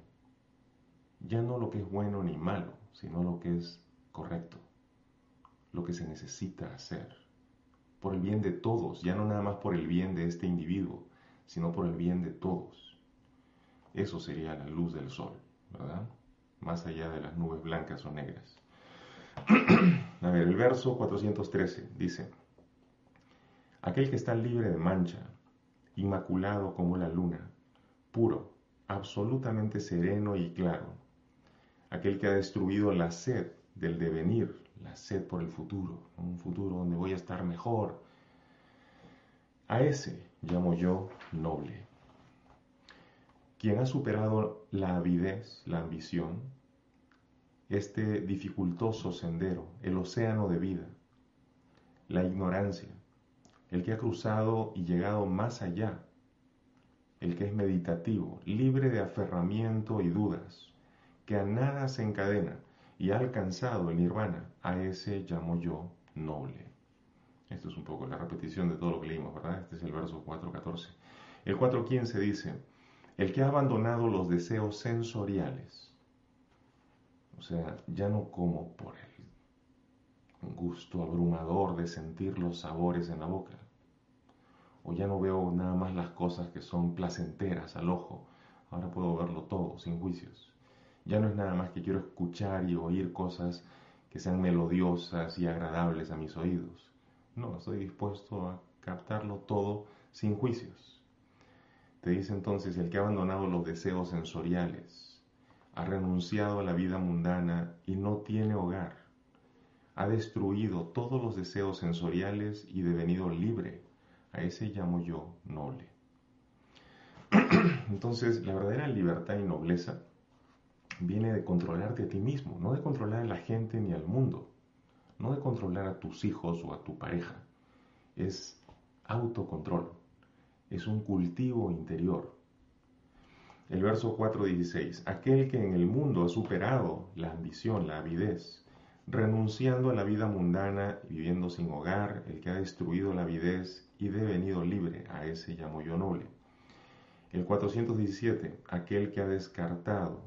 Ya no lo que es bueno ni malo, sino lo que es correcto, lo que se necesita hacer, por el bien de todos, ya no nada más por el bien de este individuo, sino por el bien de todos. Eso sería la luz del sol, ¿verdad? Más allá de las nubes blancas o negras. A ver, el verso 413 dice, aquel que está libre de mancha, inmaculado como la luna, puro, absolutamente sereno y claro, aquel que ha destruido la sed del devenir, la sed por el futuro, un futuro donde voy a estar mejor, a ese llamo yo noble. Quien ha superado la avidez, la ambición, este dificultoso sendero, el océano de vida, la ignorancia, el que ha cruzado y llegado más allá, el que es meditativo, libre de aferramiento y dudas, que a nada se encadena y ha alcanzado el nirvana, a ese llamo yo noble. Esto es un poco la repetición de todo lo que leímos, ¿verdad? Este es el verso 4.14. El 4.15 dice, el que ha abandonado los deseos sensoriales, o sea, ya no como por el gusto abrumador de sentir los sabores en la boca. O ya no veo nada más las cosas que son placenteras al ojo. Ahora puedo verlo todo, sin juicios. Ya no es nada más que quiero escuchar y oír cosas que sean melodiosas y agradables a mis oídos. No, estoy dispuesto a captarlo todo sin juicios. Te dice entonces el que ha abandonado los deseos sensoriales, ha renunciado a la vida mundana y no tiene hogar. Ha destruido todos los deseos sensoriales y devenido libre. A ese llamo yo noble. Entonces, la verdadera libertad y nobleza viene de controlarte a ti mismo, no de controlar a la gente ni al mundo, no de controlar a tus hijos o a tu pareja. Es autocontrol, es un cultivo interior, el verso 4.16, aquel que en el mundo ha superado la ambición, la avidez, renunciando a la vida mundana viviendo sin hogar, el que ha destruido la avidez y devenido libre, a ese llamo yo noble. El 417, aquel que ha descartado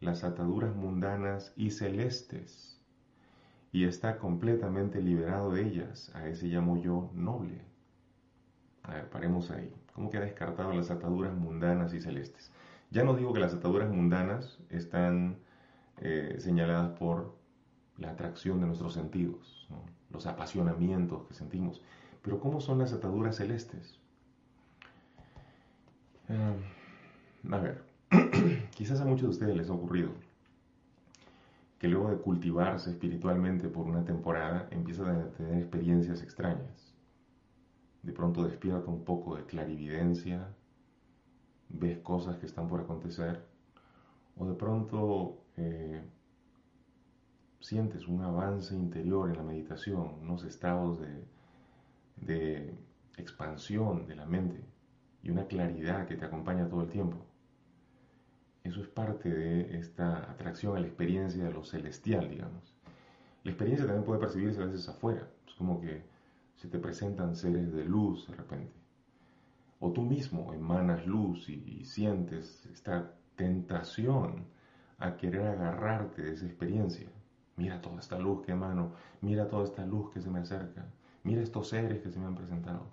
las ataduras mundanas y celestes y está completamente liberado de ellas, a ese llamo yo noble. A ver, paremos ahí. ¿Cómo que ha descartado las ataduras mundanas y celestes? Ya no digo que las ataduras mundanas están eh, señaladas por la atracción de nuestros sentidos, los apasionamientos que sentimos, pero ¿cómo son las ataduras celestes? Eh, a ver, quizás a muchos de ustedes les ha ocurrido que luego de cultivarse espiritualmente por una temporada empiezan a tener experiencias extrañas. De pronto despierta un poco de clarividencia, ves cosas que están por acontecer, o de pronto eh, sientes un avance interior en la meditación, unos estados de, de expansión de la mente y una claridad que te acompaña todo el tiempo. Eso es parte de esta atracción a la experiencia de lo celestial, digamos. La experiencia también puede percibirse a veces afuera. Es como que se te presentan seres de luz de repente o tú mismo emanas luz y, sientes esta tentación a querer agarrarte de esa experiencia. Mira toda esta luz que emano, mira toda esta luz que se me acerca, mira estos seres que se me han presentado.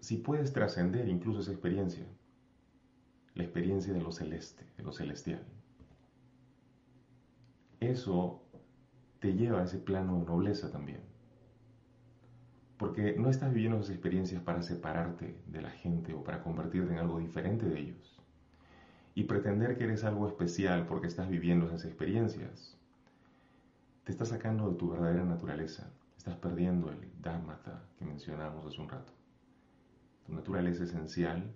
Si puedes trascender incluso esa experiencia, la experiencia de lo celeste, de lo celestial, eso te lleva a ese plano de nobleza también porque no estás viviendo esas experiencias para separarte de la gente o para convertirte en algo diferente de ellos. Y pretender que eres algo especial porque estás viviendo esas experiencias, te está sacando de tu verdadera naturaleza. Estás perdiendo el dharmata que mencionamos hace un rato. Tu naturaleza esencial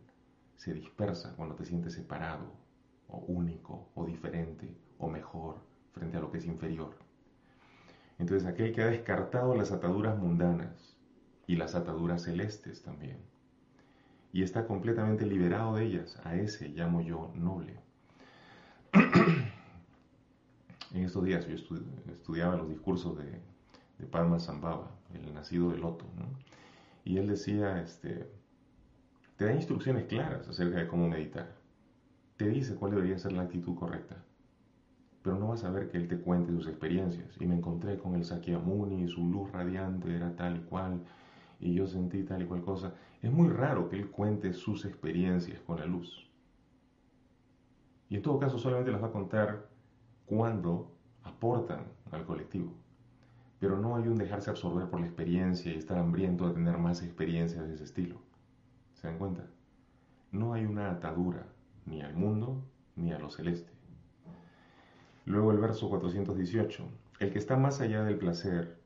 se dispersa cuando te sientes separado, o único, o diferente, o mejor frente a lo que es inferior. Entonces aquel que ha descartado las ataduras mundanas, y las ataduras celestes también. Y está completamente liberado de ellas. A ese llamo yo noble. en estos días yo estudiaba los discursos de, de Padma Sambhava, el nacido de Loto, y él decía, este, te da instrucciones claras acerca de cómo meditar. Te dice cuál debería ser la actitud correcta. Pero no vas a ver que él te cuente sus experiencias. Y me encontré con el Sakyamuni su luz radiante era tal y cual, y yo sentí tal y cual cosa. Es muy raro que él cuente sus experiencias con la luz. Y en todo caso solamente las va a contar cuando aportan al colectivo. Pero no hay un dejarse absorber por la experiencia y estar hambriento de tener más experiencias de ese estilo. ¿Se dan cuenta? No hay una atadura ni al mundo ni a lo celeste. Luego el verso 418. El que está más allá del placer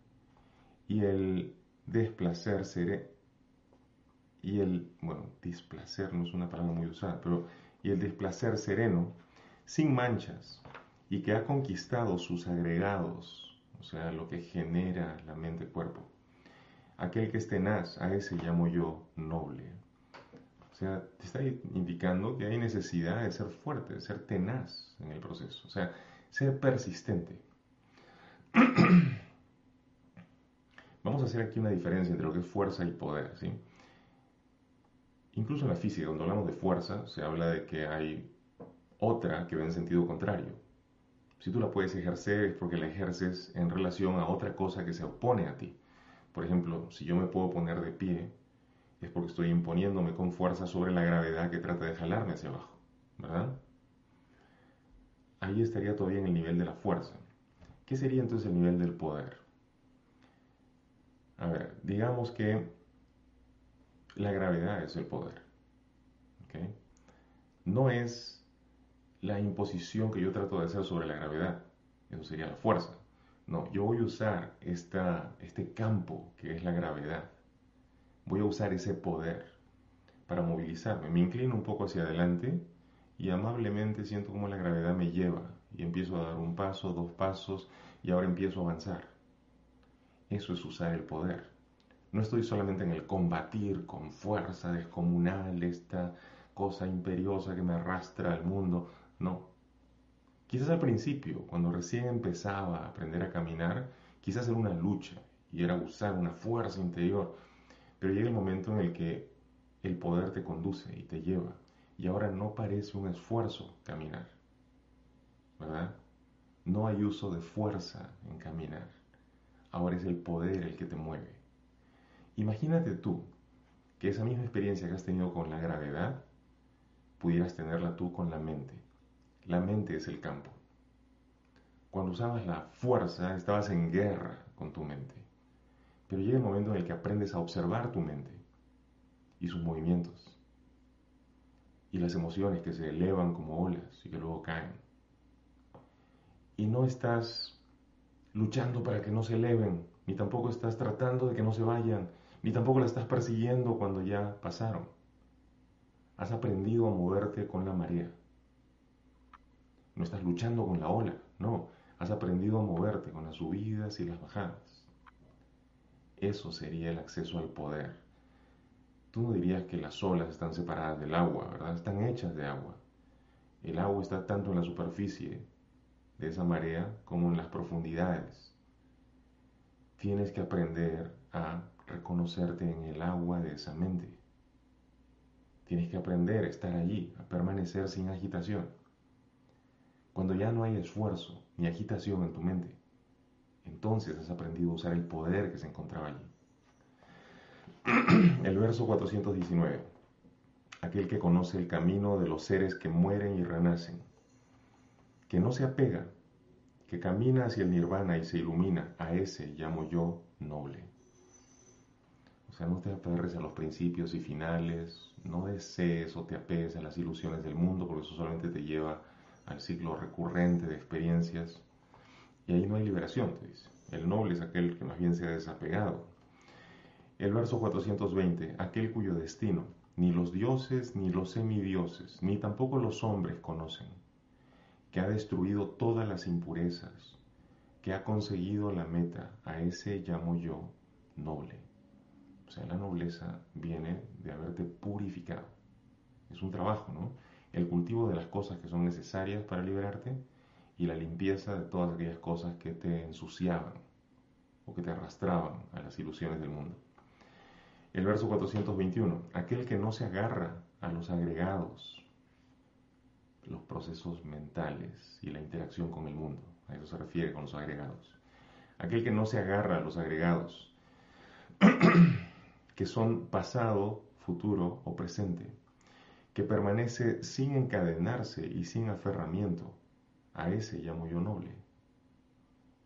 y el desplacer seré y el, bueno, displacer no es una palabra muy usada, pero y el desplacer sereno, sin manchas, y que ha conquistado sus agregados, o sea, lo que genera la mente-cuerpo. Aquel que es tenaz, a ese llamo yo noble. O sea, te está indicando que hay necesidad de ser fuerte, de ser tenaz en el proceso, o sea, ser persistente. Vamos a hacer aquí una diferencia entre lo que es fuerza y poder, ¿sí? Incluso en la física, cuando hablamos de fuerza, se habla de que hay otra que va en sentido contrario. Si tú la puedes ejercer es porque la ejerces en relación a otra cosa que se opone a ti. Por ejemplo, si yo me puedo poner de pie, es porque estoy imponiéndome con fuerza sobre la gravedad que trata de jalarme hacia abajo, ¿verdad? Ahí estaría todavía en el nivel de la fuerza. ¿Qué sería entonces el nivel del poder? A ver, digamos que la gravedad es el poder. No es la imposición que yo trato de hacer sobre la gravedad. Eso sería la fuerza. No, yo voy a usar este campo que es la gravedad. Voy a usar ese poder para movilizarme. Me inclino un poco hacia adelante y amablemente siento como la gravedad me lleva y empiezo a dar un paso, dos pasos y ahora empiezo a avanzar. Eso es usar el poder. No estoy solamente en el combatir con fuerza descomunal esta cosa imperiosa que me arrastra al mundo. No. Quizás al principio, cuando recién empezaba a aprender a caminar, quizás era una lucha y era usar una fuerza interior. Pero llega el momento en el que el poder te conduce y te lleva. Y ahora no parece un esfuerzo caminar. ¿Verdad? No hay uso de fuerza en caminar. Ahora es el poder el que te mueve. Imagínate tú que esa misma experiencia que has tenido con la gravedad, pudieras tenerla tú con la mente. La mente es el campo. Cuando usabas la fuerza, estabas en guerra con tu mente. Pero llega el momento en el que aprendes a observar tu mente y sus movimientos y las emociones que se elevan como olas y que luego caen. Y no estás luchando para que no se eleven, ni tampoco estás tratando de que no se vayan, ni tampoco la estás persiguiendo cuando ya pasaron. Has aprendido a moverte con la marea. No estás luchando con la ola, no, has aprendido a moverte con las subidas y las bajadas. Eso sería el acceso al poder. Tú no dirías que las olas están separadas del agua, ¿verdad? Están hechas de agua. El agua está tanto en la superficie de esa marea como en las profundidades. Tienes que aprender a reconocerte en el agua de esa mente. Tienes que aprender a estar allí, a permanecer sin agitación. Cuando ya no hay esfuerzo ni agitación en tu mente, entonces has aprendido a usar el poder que se encontraba allí. El verso 419. Aquel que conoce el camino de los seres que mueren y renacen, que no se apega, que camina hacia el nirvana y se ilumina, a ese llamo yo noble. O sea, no te aferres a los principios y finales, no desees o te apegues a las ilusiones del mundo, porque eso solamente te lleva al ciclo recurrente de experiencias. Y ahí no hay liberación, te dice. El noble es aquel que más bien se ha desapegado. El verso 420, aquel cuyo destino ni los dioses, ni los semidioses, ni tampoco los hombres conocen, que ha destruido todas las impurezas, que ha conseguido la meta, a ese llamo yo noble. O sea, la nobleza viene de haberte purificado. Es un trabajo, ¿no? El cultivo de las cosas que son necesarias para liberarte y la limpieza de todas aquellas cosas que te ensuciaban o que te arrastraban a las ilusiones del mundo. El verso 421, aquel que no se agarra a los agregados, los procesos mentales y la interacción con el mundo, a eso se refiere con los agregados. Aquel que no se agarra a los agregados, que son pasado, futuro o presente, que permanece sin encadenarse y sin aferramiento, a ese llamo yo noble.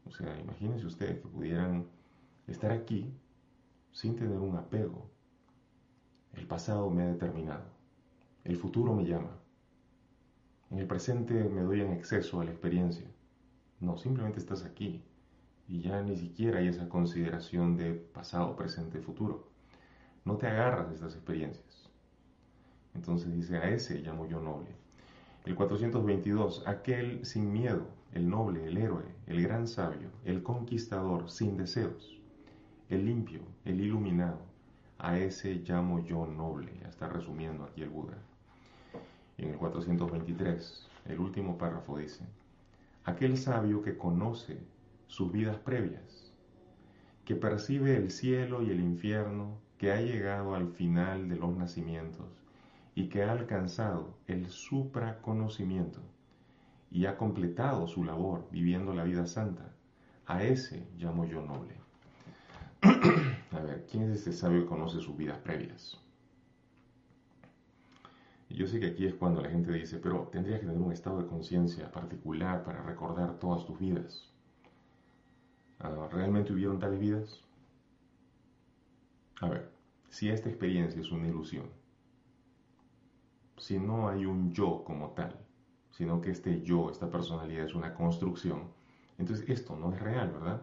O sea, imagínense ustedes que pudieran estar aquí sin tener un apego. El pasado me ha determinado, el futuro me llama. En el presente me doy en exceso a la experiencia. No, simplemente estás aquí y ya ni siquiera hay esa consideración de pasado, presente, futuro. No te agarras de estas experiencias. Entonces dice, a ese llamo yo noble. El 422, aquel sin miedo, el noble, el héroe, el gran sabio, el conquistador, sin deseos, el limpio, el iluminado, a ese llamo yo noble. Está resumiendo aquí el Buda. En el 423, el último párrafo dice, aquel sabio que conoce sus vidas previas, que percibe el cielo y el infierno, que ha llegado al final de los nacimientos y que ha alcanzado el supraconocimiento y ha completado su labor viviendo la vida santa, a ese llamo yo noble. a ver, ¿quién es este sabio que conoce sus vidas previas? Yo sé que aquí es cuando la gente dice, pero tendrías que tener un estado de conciencia particular para recordar todas tus vidas. Ah, ¿Realmente hubieron tales vidas? A ver, si esta experiencia es una ilusión, si no hay un yo como tal, sino que este yo, esta personalidad es una construcción, entonces esto no es real, ¿verdad?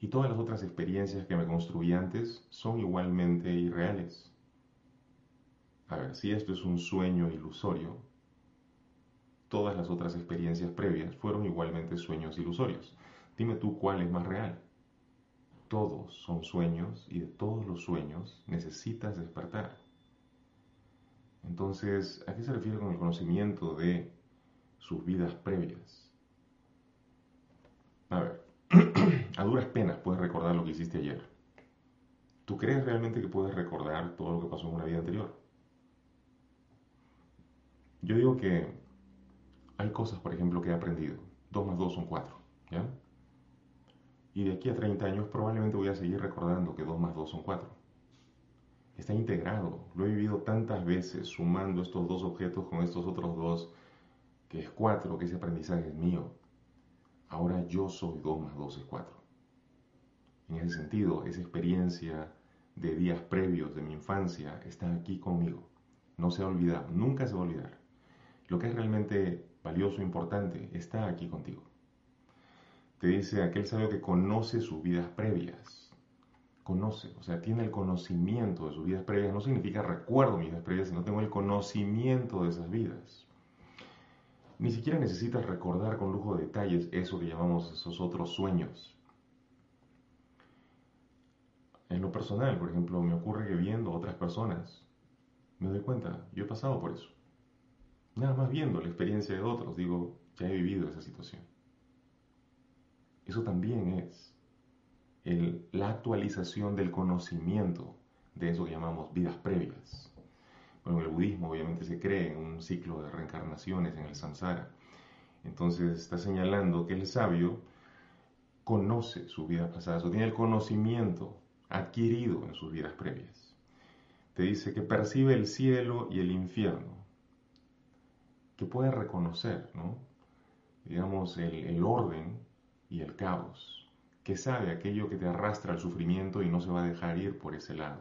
Y todas las otras experiencias que me construí antes son igualmente irreales. A ver, si esto es un sueño ilusorio, todas las otras experiencias previas fueron igualmente sueños ilusorios. Dime tú cuál es más real. Todos son sueños y de todos los sueños necesitas despertar. Entonces, ¿a qué se refiere con el conocimiento de sus vidas previas? A ver, a duras penas puedes recordar lo que hiciste ayer. ¿Tú crees realmente que puedes recordar todo lo que pasó en una vida anterior? Yo digo que hay cosas, por ejemplo, que he aprendido. 2 más 2 son 4, ¿ya? Y de aquí a 30 años probablemente voy a seguir recordando que 2 más 2 son 4. Está integrado. Lo he vivido tantas veces sumando estos dos objetos con estos otros dos, que es 4, que ese aprendizaje es mío. Ahora yo soy 2 más 2 es 4. En ese sentido, esa experiencia de días previos de mi infancia está aquí conmigo. No se ha olvidado, nunca se va a olvidar. Lo que es realmente valioso e importante está aquí contigo te dice aquel sabio que conoce sus vidas previas. Conoce, o sea, tiene el conocimiento de sus vidas previas. No significa recuerdo mis vidas previas, sino tengo el conocimiento de esas vidas. Ni siquiera necesitas recordar con lujo de detalles eso que llamamos esos otros sueños. En lo personal, por ejemplo, me ocurre que viendo otras personas, me doy cuenta, yo he pasado por eso. Nada más viendo la experiencia de otros, digo, ya he vivido esa situación. Eso también es la actualización del conocimiento de eso que llamamos vidas previas. Bueno, el budismo obviamente se cree en un ciclo de reencarnaciones en el samsara. Entonces está señalando que el sabio conoce sus vidas pasadas o tiene el conocimiento adquirido en sus vidas previas. Te dice que percibe el cielo y el infierno, que puede reconocer, ¿no? digamos, el, el orden y el caos, que sabe aquello que te arrastra al sufrimiento y no se va a dejar ir por ese lado,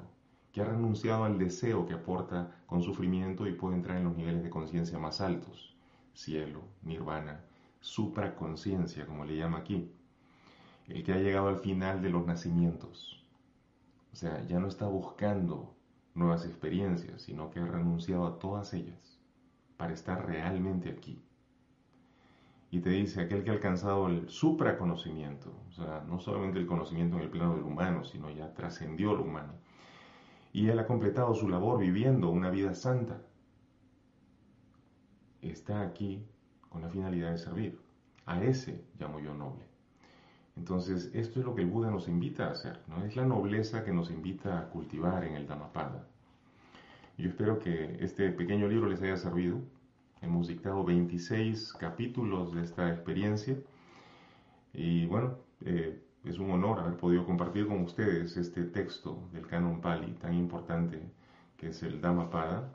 que ha renunciado al deseo que aporta con sufrimiento y puede entrar en los niveles de conciencia más altos, cielo, nirvana, supraconciencia, como le llama aquí, el que ha llegado al final de los nacimientos. O sea, ya no está buscando nuevas experiencias, sino que ha renunciado a todas ellas para estar realmente aquí y te dice aquel que ha alcanzado el supraconocimiento, o sea, no solamente el conocimiento en el plano del humano, sino ya trascendió lo humano. Y él ha completado su labor viviendo una vida santa. Está aquí con la finalidad de servir. A ese llamo yo noble. Entonces, esto es lo que el Buda nos invita a hacer, ¿no? Es la nobleza que nos invita a cultivar en el Dhammapada. Yo espero que este pequeño libro les haya servido. Hemos dictado 26 capítulos de esta experiencia y bueno, eh, es un honor haber podido compartir con ustedes este texto del Canon Pali tan importante que es el Dhammapada.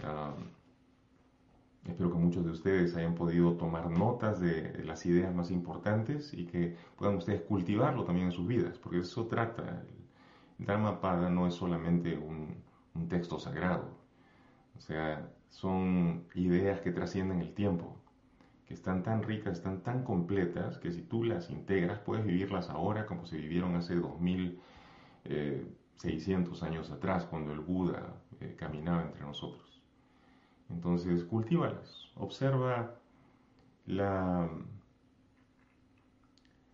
Uh, espero que muchos de ustedes hayan podido tomar notas de las ideas más importantes y que puedan ustedes cultivarlo también en sus vidas, porque eso trata. El Dhammapada no es solamente un, un texto sagrado, o sea, son ideas que trascienden el tiempo, que están tan ricas, están tan completas, que si tú las integras puedes vivirlas ahora como se vivieron hace 2600 años atrás, cuando el Buda eh, caminaba entre nosotros. Entonces, cultívalas, observa la,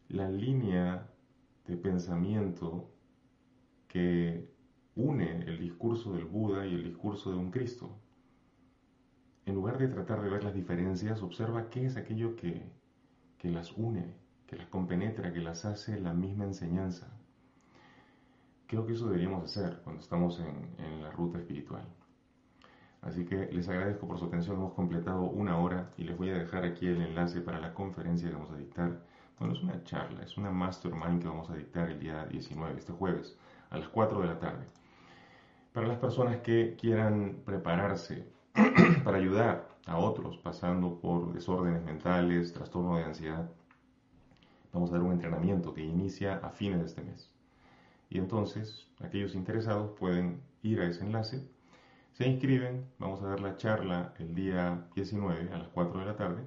la línea de pensamiento que une el discurso del Buda y el discurso de un Cristo en lugar de tratar de ver las diferencias, observa qué es aquello que, las une, que las compenetra, que las hace la misma enseñanza. Creo que eso deberíamos hacer cuando estamos en, la ruta espiritual. Así que les agradezco por su atención. Hemos completado una hora y les voy a dejar aquí el enlace para la conferencia que vamos a dictar. Bueno, es una charla, es una mastermind que vamos a dictar el día 19, este jueves, a las 4 de la tarde. Para las personas que quieran prepararse para ayudar a otros pasando por desórdenes mentales, trastorno de ansiedad. Vamos a dar un entrenamiento que inicia a fines de este mes. Y entonces aquellos interesados pueden ir a ese enlace, se inscriben, vamos a dar la charla el día 19 a las 4 de la tarde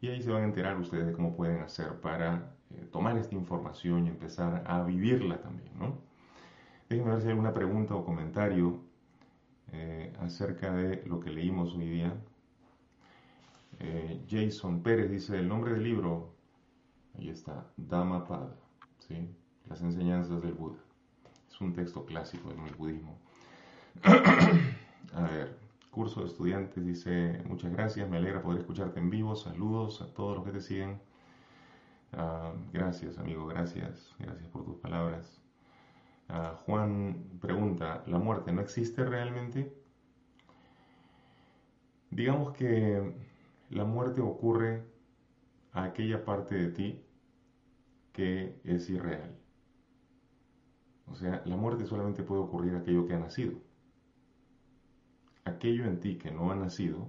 y ahí se van a enterar ustedes de cómo pueden hacer para eh, tomar esta información y empezar a vivirla también. ¿no? Déjenme ver si hay alguna pregunta o comentario eh, acerca de lo que leímos hoy día. Eh, Jason Pérez dice, el nombre del libro, ahí está, Dhammapada, ¿sí? las enseñanzas del Buda. Es un texto clásico del budismo. a ver, curso de estudiantes dice, muchas gracias, me alegra poder escucharte en vivo, saludos a todos los que te siguen. Ah, gracias, amigo, gracias, gracias por tus palabras. Ah, Juan pregunta, ¿la muerte no existe realmente? Digamos que la muerte ocurre a aquella parte de ti que es irreal. O sea, la muerte solamente puede ocurrir a aquello que ha nacido. Aquello en ti que no ha nacido,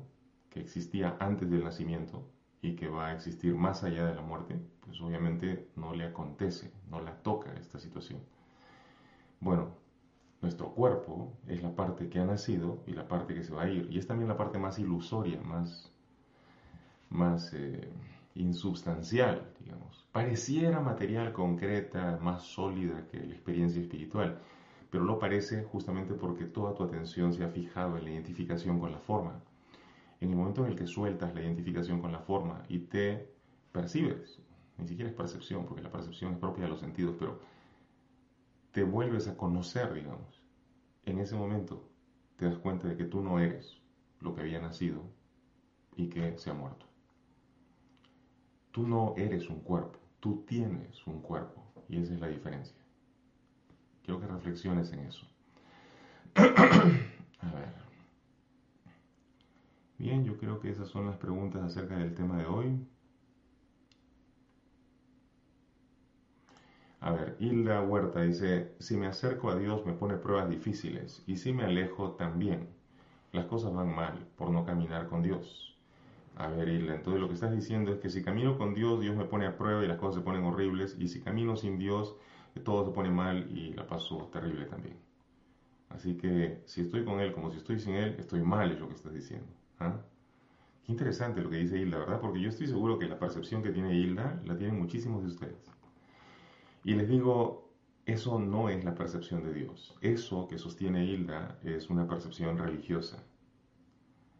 que existía antes del nacimiento y que va a existir más allá de la muerte, pues obviamente no le acontece, no la toca esta situación. Bueno, nuestro cuerpo es la parte que ha nacido y la parte que se va a ir. Y es también la parte más ilusoria, más, más eh, insubstancial, digamos. Pareciera material, concreta, más sólida que la experiencia espiritual, pero lo parece justamente porque toda tu atención se ha fijado en la identificación con la forma. En el momento en el que sueltas la identificación con la forma y te percibes, ni siquiera es percepción, porque la percepción es propia de los sentidos, pero te vuelves a conocer, digamos, en ese momento te das cuenta de que tú no eres lo que había nacido y que se ha muerto. Tú no eres un cuerpo, tú tienes un cuerpo y esa es la diferencia. Quiero que reflexiones en eso. a ver. Bien, yo creo que esas son las preguntas acerca del tema de hoy. A ver, Hilda Huerta dice, si me acerco a Dios me pone pruebas difíciles y si me alejo también. Las cosas van mal por no caminar con Dios. A ver, Hilda, entonces lo que estás diciendo es que si camino con Dios, Dios me pone a prueba y las cosas se ponen horribles, y si camino sin Dios, todo se pone mal y la paso terrible también. Así que si estoy con Él como si estoy sin Él, estoy mal, es lo que estás diciendo. ¿ah? Qué interesante lo que dice Hilda, ¿verdad? Porque yo estoy seguro que la percepción que tiene Hilda la tienen muchísimos de ustedes. Y les digo, eso no es la percepción de Dios. Eso que sostiene Hilda es una percepción religiosa.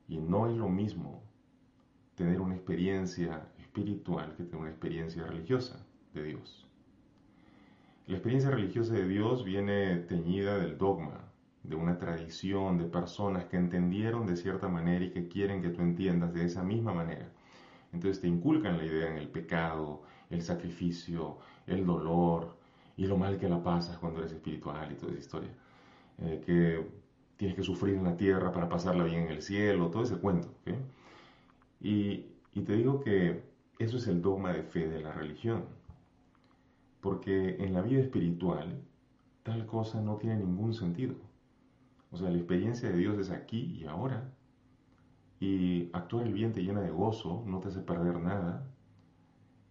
Y no es lo mismo tener una experiencia espiritual que tener una experiencia religiosa de Dios. La experiencia religiosa de Dios viene teñida del dogma, de una tradición, de personas que entendieron de cierta manera y que quieren que tú entiendas de esa misma manera. Entonces te inculcan la idea en el pecado, el sacrificio, el dolor y lo mal que la pasas cuando eres espiritual y toda esa historia. Eh, que tienes que sufrir en la tierra para pasarla bien en el cielo, todo ese cuento. Y, y te digo que eso es el dogma de fe de la religión. Porque en la vida espiritual tal cosa no tiene ningún sentido. O sea, la experiencia de Dios es aquí y ahora. Y actuar el bien te llena de gozo, no te hace perder nada.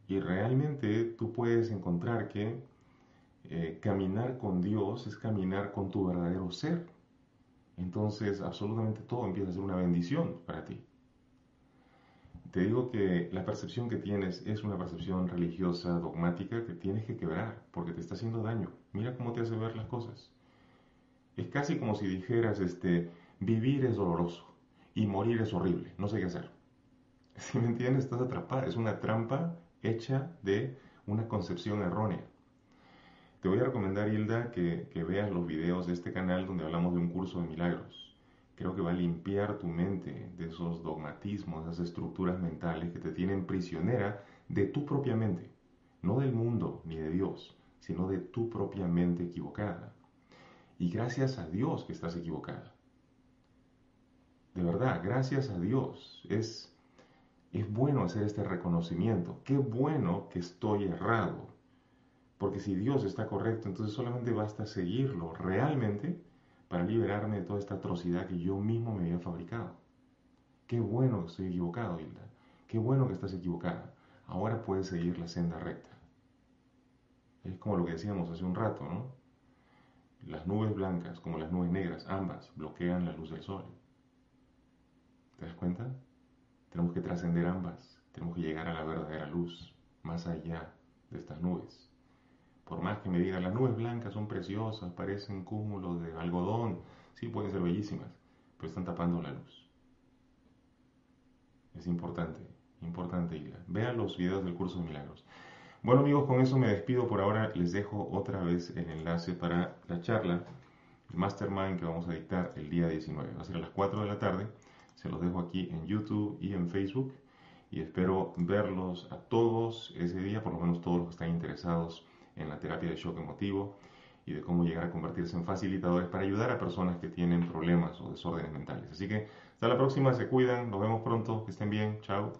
Y realmente tú puedes encontrar que eh, caminar con Dios es caminar con tu verdadero ser. Entonces, absolutamente todo empieza a ser una bendición para ti. Te digo que la percepción que tienes es una percepción religiosa, dogmática, que tienes que quebrar porque te está haciendo daño. Mira cómo te hace ver las cosas. Es casi como si dijeras, este, vivir es doloroso y morir es horrible, no sé qué hacer. Si me entiendes, estás atrapada, es una trampa hecha de una concepción errónea. Te voy a recomendar, Hilda, que, veas los videos de este canal donde hablamos de un curso de milagros. Creo que va a limpiar tu mente de esos dogmatismos, de esas estructuras mentales que te tienen prisionera de tu propia mente, no del mundo ni de Dios, sino de tu propia mente equivocada. Y gracias a Dios que estás equivocada. De verdad, gracias a Dios. Es, es bueno hacer este reconocimiento. Qué bueno que estoy errado. Porque si Dios está correcto, entonces solamente basta seguirlo realmente para liberarme de toda esta atrocidad que yo mismo me había fabricado. Qué bueno que estoy equivocado, Hilda. Qué bueno que estás equivocada. Ahora puedes seguir la senda recta. Es como lo que decíamos hace un rato, ¿no? Las nubes blancas como las nubes negras, ambas bloquean la luz del sol. ¿Te das cuenta? Tenemos que trascender ambas. Tenemos que llegar a la verdadera luz, más allá de estas nubes. Por más que me digan, las nubes blancas son preciosas, parecen cúmulos de algodón, sí pueden ser bellísimas, pero están tapando la luz. Es importante, importante, Isla. Vean los videos del curso de milagros. Bueno amigos, con eso me despido por ahora. Les dejo otra vez el enlace para la charla, el mastermind que vamos a dictar el día 19. Va a ser a las 4 de la tarde. Se los dejo aquí en YouTube y en Facebook. Y espero verlos a todos ese día, por lo menos todos los que están interesados en la terapia de shock emotivo y de cómo llegar a convertirse en facilitadores para ayudar a personas que tienen problemas o desórdenes mentales. Así que hasta la próxima, se cuidan, nos vemos pronto, que estén bien, chao.